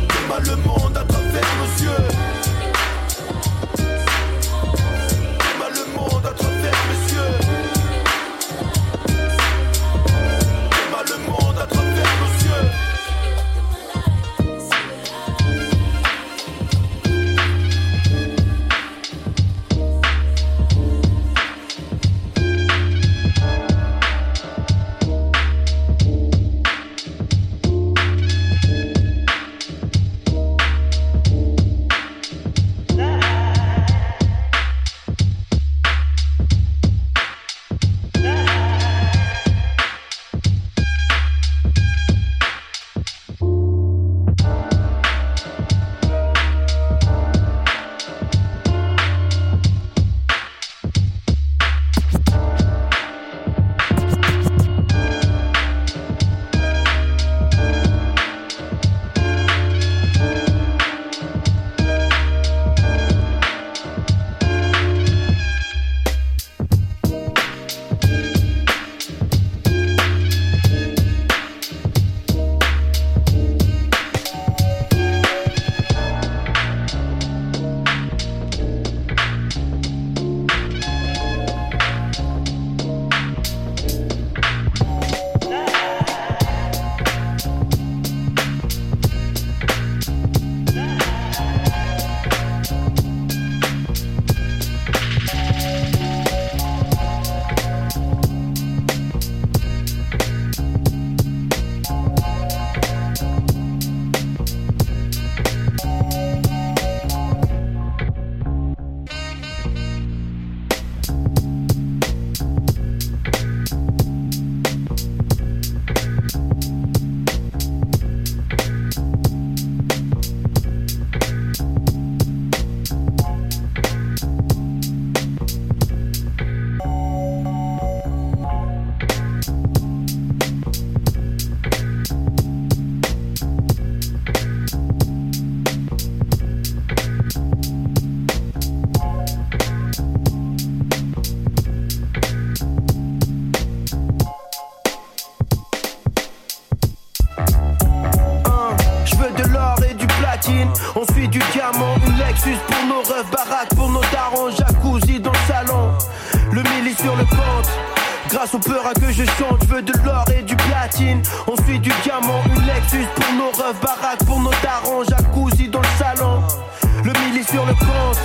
Dis-moi le monde à travers nos yeux. Que je chante, je veux de l'or et du platine. On suit du diamant, une Lexus pour nos rêves, baraque pour nos darons, jacuzzi dans le salon. Le milli sur le compte.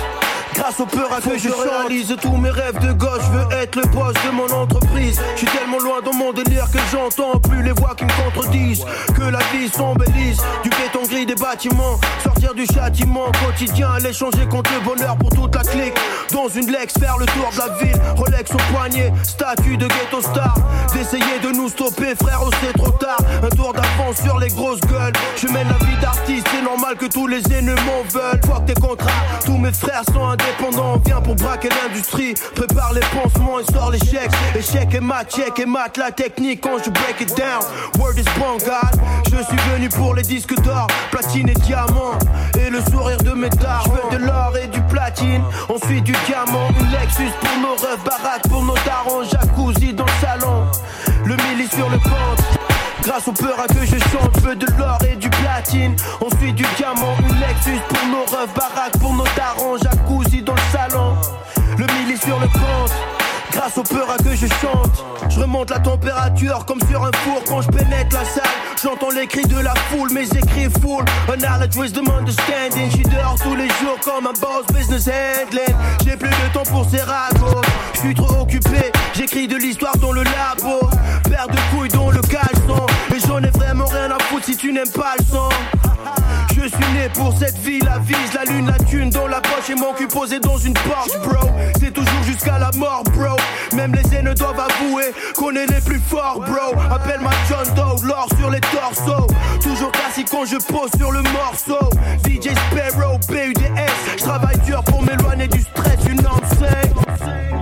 Grâce au peur à que je réalise tous mes rêves de gosse, je veux être le boss de mon entreprise. Je suis tellement loin dans mon délire que j'entends plus les voix qui me contredisent. Que la vie s'embellisse, du béton gris des bâtiments, sortir du châtiment quotidien, aller changer contre le bonheur pour toute la clique. Dans une Lex, faire le tour de la ville, Rolex au poignet, statut de ghetto star. D'essayer de nous stopper, frère, oh, c'est trop tard. Un tour d'avance sur les grosses gueules. Je mène la vie d'artiste, c'est normal que tous les ennemis veulent. Fuck tes contrats, tous mes frères sont indépendants. Viens pour braquer l'industrie, prépare les pansements et sort les chèques. Échec et mat, check et la technique quand je break it down. Word is bon, God. Je suis venu pour les disques d'or, platine et diamant. Et le sourire de mes dards. Je veux de l'or et du platine. Ensuite du diamant, une Lexus pour nos rêves, baraque pour nos darons, jacuzzi dans le salon. Le milli sur le compte. Grâce au peur à que je chante, veux de l'or et du platine. Ensuite du diamant, une Lexus pour nos rêves, baraque pour nos darons, jacuzzi dans le salon. Le milli sur le compte. Grâce au peur à que je chante, je remonte la température comme sur un four quand je pénètre la salle. J'entends les cris de la foule, mes écrits full. A knowledge, wisdom, understanding. J'suis dehors tous les jours comme un boss business handling. J'ai plus de temps pour ces ragots. J'suis trop occupé, j'écris de l'histoire dans le labo. Père de couilles dans le caleçon. Et j'en ai vraiment rien à foutre si tu n'aimes pas le son. Je suis né pour cette vie, la vise, la lune, la thune dans la poche et mon cul posé dans une Porsche, bro. C'est toujours jusqu'à la mort, bro. Même les aînés doivent avouer qu'on est les plus forts, bro. Appelle-moi John Doe, l'or sur les torsos. Toujours classique quand je pose sur le morceau. DJ Sparrow, BUDS. Je travaille dur pour m'éloigner du stress, une enseigne.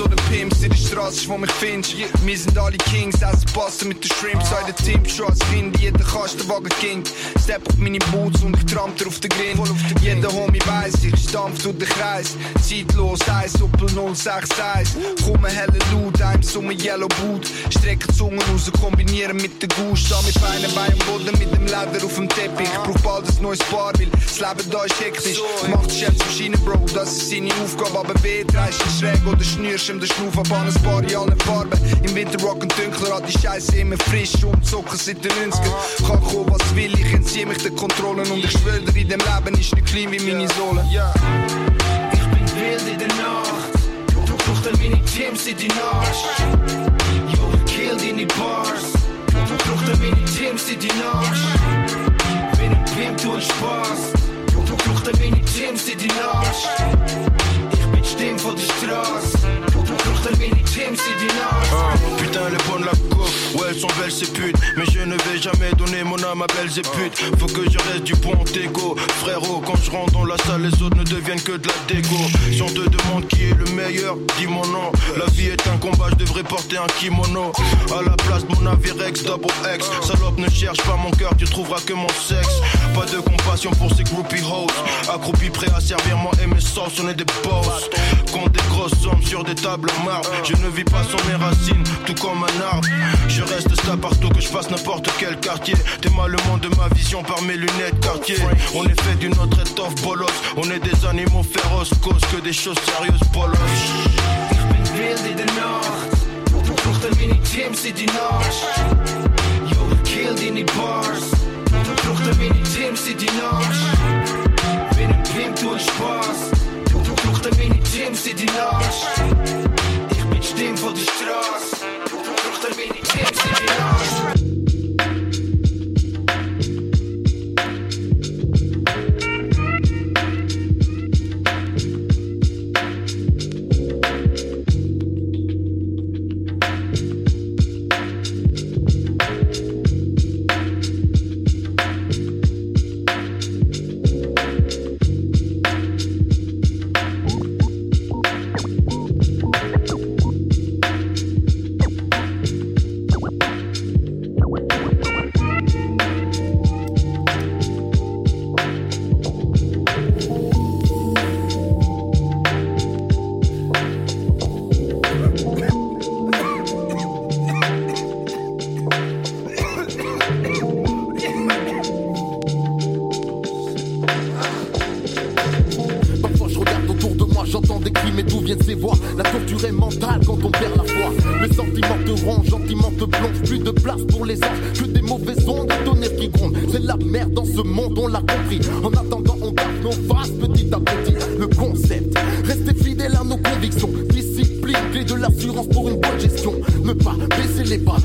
or the pimps Straße ist, wo mich findest. Wir sind alle Kings, essen passen mit den Shrimps. Heute Team schon als Kind, jeder Kastenwagen ging. Step auf meine Boots und ich trampte auf den Grind. Jeder Homie weiss, ich stampf durch den Kreis. Zeitlos, 1 Doppel 061. Komme helle Loot, einem Summe Yellow Boot. Strecke Zungen raus, kombinieren mit der Gusch. Da mit feinen Beinen am Boden, mit dem Leder auf dem Teppich. Ich brauch bald ein neues Paar, weil das Leben da ist hektisch. Macht Chefs verschieden, Bro, das ist seine Aufgabe. Aber weh, dreist ihn schräg oder schnürst ihm den Schnuff ab an ein Paar allen Farben. Im Winter rocken dunkler, hat die Scheiße immer frisch. Umzocken seit den 90er. Kann kommen, was will, ich entziehe mich den Kontrollen. Und ich schwöre in dem Leben ist nicht klein wie meine Sohle. Ich bin wild in der Nacht. Du brauchst meine Teams in die Nacht. Jo, ich kill deine Bars. Du brauchst meine Teams in die Nacht. Bin ein Pimp, du hast Spaß. Du brauchst meine Teams in die Nacht. Ich bin Stimme von der Straße. Du brauchst meine Teams in die Nacht. Ah, putain, les bonnes la ouais, elles sont belles ces putes. Mais je ne vais jamais donner mon âme à belles et putes. Faut que je reste du bon égo. Frérot, quand je rentre dans la salle, les autres ne deviennent que de la déco. Si on te demande qui est le meilleur, dis mon nom. La vie est un combat, je devrais porter un kimono. À la place mon navire ex, double X. Salope, ne cherche pas mon cœur, tu trouveras que mon sexe. Pas de compassion pour ces groupie hoes. Accroupis prêts à servir moi et mes sauces, on est des boss. Compte des grosses sommes sur des tables marbre. Je ne vis pas sans mes racines, tout comme un arbre. Je reste stable partout que je fasse n'importe quel quartier. Mal le monde de ma vision par mes lunettes quartier. On est fait d'une autre étoffe bolos. On est des animaux féroces, cause que des choses sérieuses bolos. Ich bin die Stimme von der Straße. Du brauchst meine Teams in die Nacht. La torture est mentale quand on perd la foi. Les sentiments te rongent, gentiment te plongent. Plus de place pour les anges que des mauvaises ondes, des tonnerres qui grondent. C'est la merde dans ce monde, on l'a compris. En attendant, on garde nos faces petit à petit. Le concept, rester fidèle à nos convictions. Discipline, clé de l'assurance pour une bonne gestion. Ne pas baisser les bras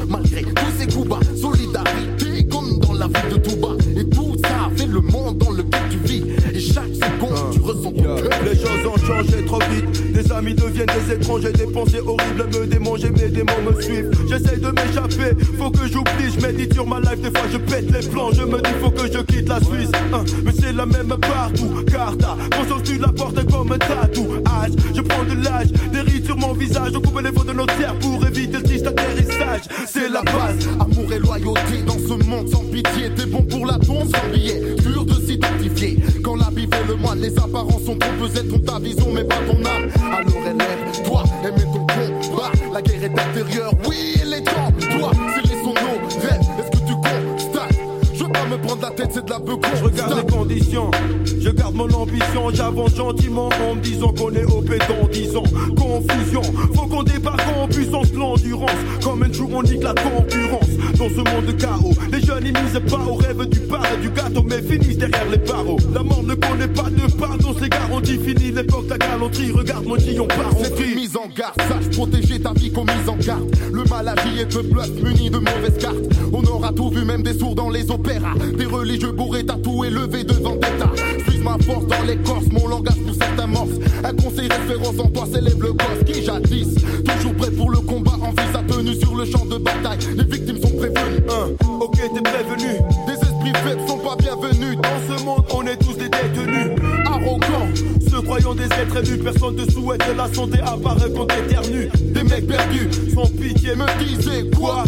amis deviennent des étrangers. Des pensées horribles me démanger, mes démons me suivent. J'essaye de m'échapper, faut que j'oublie. Je médite sur ma life, des fois je pète les plans. Je me dis, faut que je quitte la Suisse. Hein, mais c'est la même partout. Car ta conscience, tu la portes comme un tatou. Âge, je prends de l'âge, des rides sur mon visage. On coupe les faux de nos terres pour éviter le triste atterrissage. C'est la base. Amour et loyauté dans ce monde sans pitié. T'es bon pour la tombe sans billet, sûr de s'identifier. Les apparences sont trompeuses, ont ta vision mais pas ton âme. Alors élève-toi, aimez ton combat. La guerre est intérieure, oui, tête, c'est de la peu Je regarde les conditions, je garde mon ambition, j'avance gentiment en me disant qu'on est dans 10 ans. Confusion, faut qu'on débarque en puissance, l'endurance. Comme un jour on nique la concurrence. Dans ce monde de chaos, les jeunes ils misent pas au rêve du pain et du gâteau, mais finissent derrière les barreaux. La mort ne connaît pas de pardon, c'est garanti, fini l'époque, la galanterie. Regarde mon on part en C'est une mise en garde, sache protéger ta vie comme mise en garde. Le mal agit et te bluff, muni de mauvaises cartes. On aura tout vu, même des sourds dans les opéras. Des religieux bourrés, tatoués, levés devant d'État. Puise ma force dans l'écorce, mon langage pour certains morse. Un conseil référence en toi s'élève le gosse qui jadis. Toujours prêt pour le combat, en vie sa tenue sur le champ de bataille. Les victimes sont prévenues. Hein, ok, t'es prévenu. Des esprits faibles sont pas bienvenus. Dans ce monde, on est tous des détenus. Arrogants, se croyant des êtres élus, personne ne souhaite la santé apparaît quand t'éternues. Des mecs perdus, sans pitié, me disaient quoi?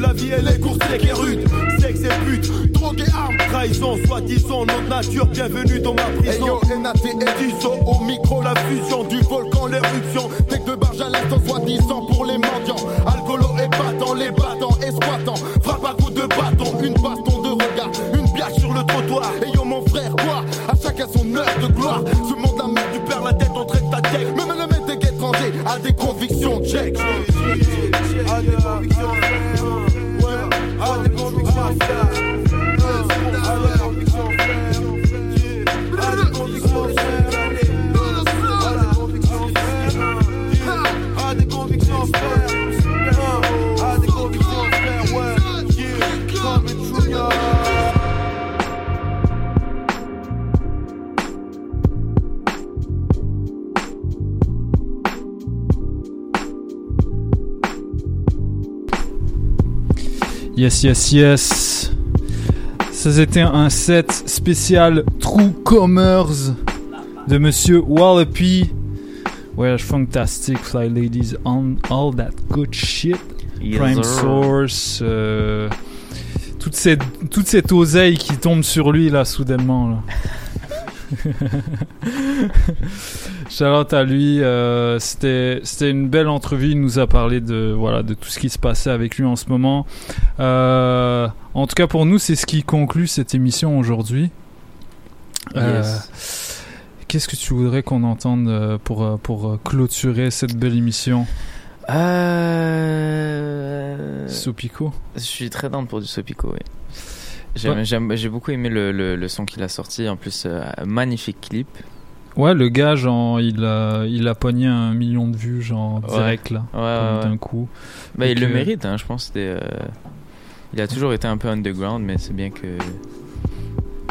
La vie elle est courte et rude. Sexe et pute, drogue et armes, trahison, soi-disant notre nature, bienvenue dans ma prison. Hey yo, NAT et Diso, au micro, la fusion du volcan, l'éruption. Que de barge à l'instant, soi-disant pour les mendiants. Alcoolo et battant, les battants et squattants. Frappe à coups de bâton, une baston de regard, une bière sur le trottoir. Et yo, mon frère, quoi? À chacun son heure de gloire. Yes, yes, yes. Ça c'était un set spécial True Commerce de Monsieur Wallopy. We're fantastic, fly ladies, on all that good shit. Yes, Prime sir. Source, euh, toute cette toute cette oseille qui tombe sur lui là soudainement là. (laughs) Shout à lui, euh, c'était c'était une belle entrevue. Il nous a parlé de voilà de tout ce qui se passait avec lui en ce moment. Euh, en tout cas pour nous, c'est ce qui conclut cette émission aujourd'hui. Euh, Qu'est-ce que tu voudrais qu'on entende pour pour clôturer cette belle émission? Euh... Sopico? Je suis très down pour du Sopico, oui. Ouais. J'ai beaucoup aimé le, le, le son qu'il a sorti. En plus, euh, magnifique clip. Ouais, le gars, genre, il a, il a pogné un million de vues, genre, direct, là, Ouais, d'un ouais. coup. Bah, il le mérite, hein, je pense. Euh, Il a toujours été un peu underground, mais c'est bien que.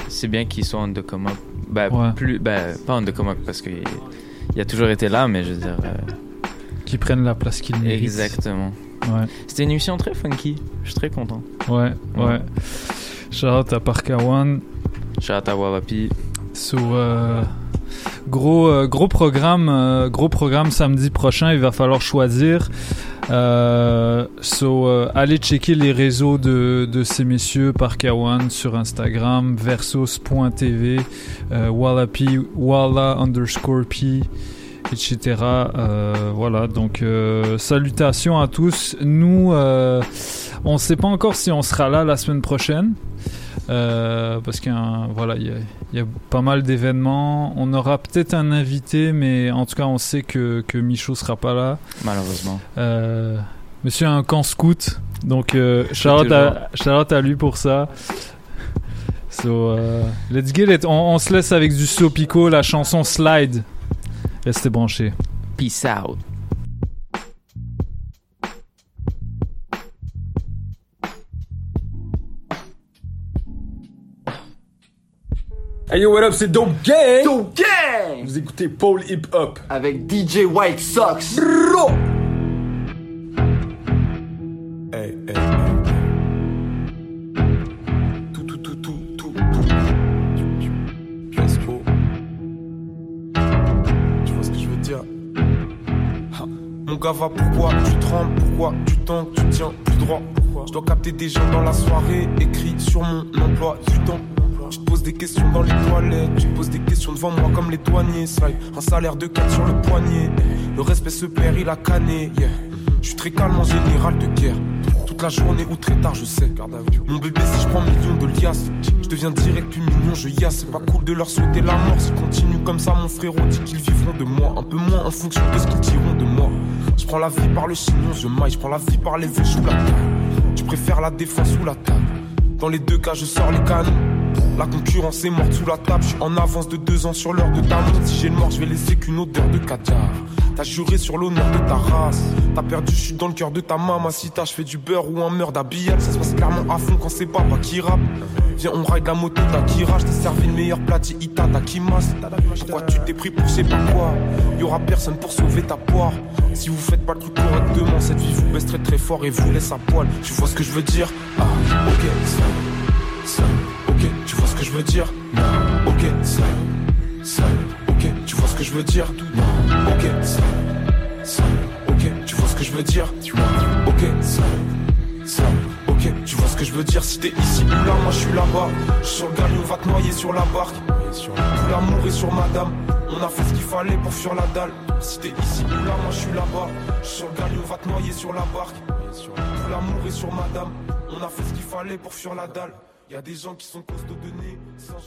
C'est bien qu'il soit on the come up. Bah, plus... bah, pas on the come up parce qu'il il a toujours été là, mais je veux dire. euh, Qui prennent la place qu'ils méritent. Exactement. Ouais. C'était une émission très funky. Je suis très content. Ouais, ouais. Shout out à Parka One. Shout out à Wawapi. So, euh, gros, euh, gros programme, euh, gros programme samedi prochain. Il va falloir choisir. Euh, so, allez checker les réseaux de, ces messieurs Parka One sur Instagram, versus.tv, Wallapi, Walla underscore P, etc. Voilà, donc salutations à tous. Nous, on ne sait pas encore si on sera là la semaine prochaine. Euh, parce qu'il y a voilà, y y pas mal d'événements. On aura peut-être un invité, mais en tout cas, on sait que, que Michaud sera pas là. Malheureusement. Euh, monsieur a un camp scout, donc euh, shout out à, lui pour ça. So, euh, let's get it. On, on se laisse avec du Sopico, la chanson Slide. Restez branchés. Peace out. Hey yo, what up, c'est Dope Gang! Dope Gang! Vous écoutez Paul Hip Hop. Avec DJ White Sox. Bro! Hey, hey, hey. Tout, tout, tout, tout, tout, tout. Let's go. Tu vois ce que je veux dire? Ha. Mon gars va pourquoi? Tu trembles, pourquoi? Tu tanques, tu tiens plus droit. Je dois capter des gens dans la soirée, écrit sur mon emploi du temps. Tu te poses des questions dans les toilettes, tu poses des questions devant moi comme les douaniers. Slide, un salaire de 4 sur le poignet. Le respect se perd, il a canné. Yeah. Je suis très calme en général de guerre. Toute la journée ou très tard, je sais. Mon bébé, si je prends millions de liasses, je deviens direct plus mignon, je yasse. C'est pas cool de leur souhaiter la mort. S'ils continuent comme ça, mon frérot dit qu'ils vivront de moi. Un peu moins en fonction de ce qu'ils diront de moi. Je prends la vie par le chignon, je maille. Je prends la vie par les vues, je la table. Tu préfères la défense ou la table Dans les deux cas, je sors les canons. La concurrence est morte sous la table. Je en avance de deux ans sur l'heure de ta montre. Si j'ai le mort, je vais laisser qu'une odeur de caviar. T'as juré sur l'honneur de ta race. T'as perdu, je suis dans le cœur de ta maman. Si t'as, je fais du beurre ou un meurtre d'habillage. Ça se passe clairement à fond quand c'est papa qui rappe. Viens, on ride la moto d'Akira. Je t'ai servi le meilleur plat d'Ita d'Akimas. Pourquoi tu t'es pris pour sais pas quoi? Y aura personne pour sauver ta poire. Si vous faites pas le truc correctement, cette vie vous baisse très très fort et vous laisse à poil. Tu vois ce que je veux dire? Ah, ok, ça, vois ce que je veux dire? Non, ok, ça, ça, ok, tu vois ce que je veux dire? Ok, ça, ça, ok, tu vois ce que je veux dire? Ok, ça, ça, ok, tu vois ce que je veux dire? Si t'es ici ou là, moi je suis là-bas. Je suis sur le galion, va te noyer sur la barque. Tout l'amour est sur madame On a fait ce qu'il fallait pour fuir la dalle. Si t'es ici ou là, moi je suis là-bas. Je suis sur le galion, va te noyer sur la barque. Tout l'amour est sur madame On a fait ce qu'il fallait pour fuir la dalle Y a des gens qui sont costauds de nez Sans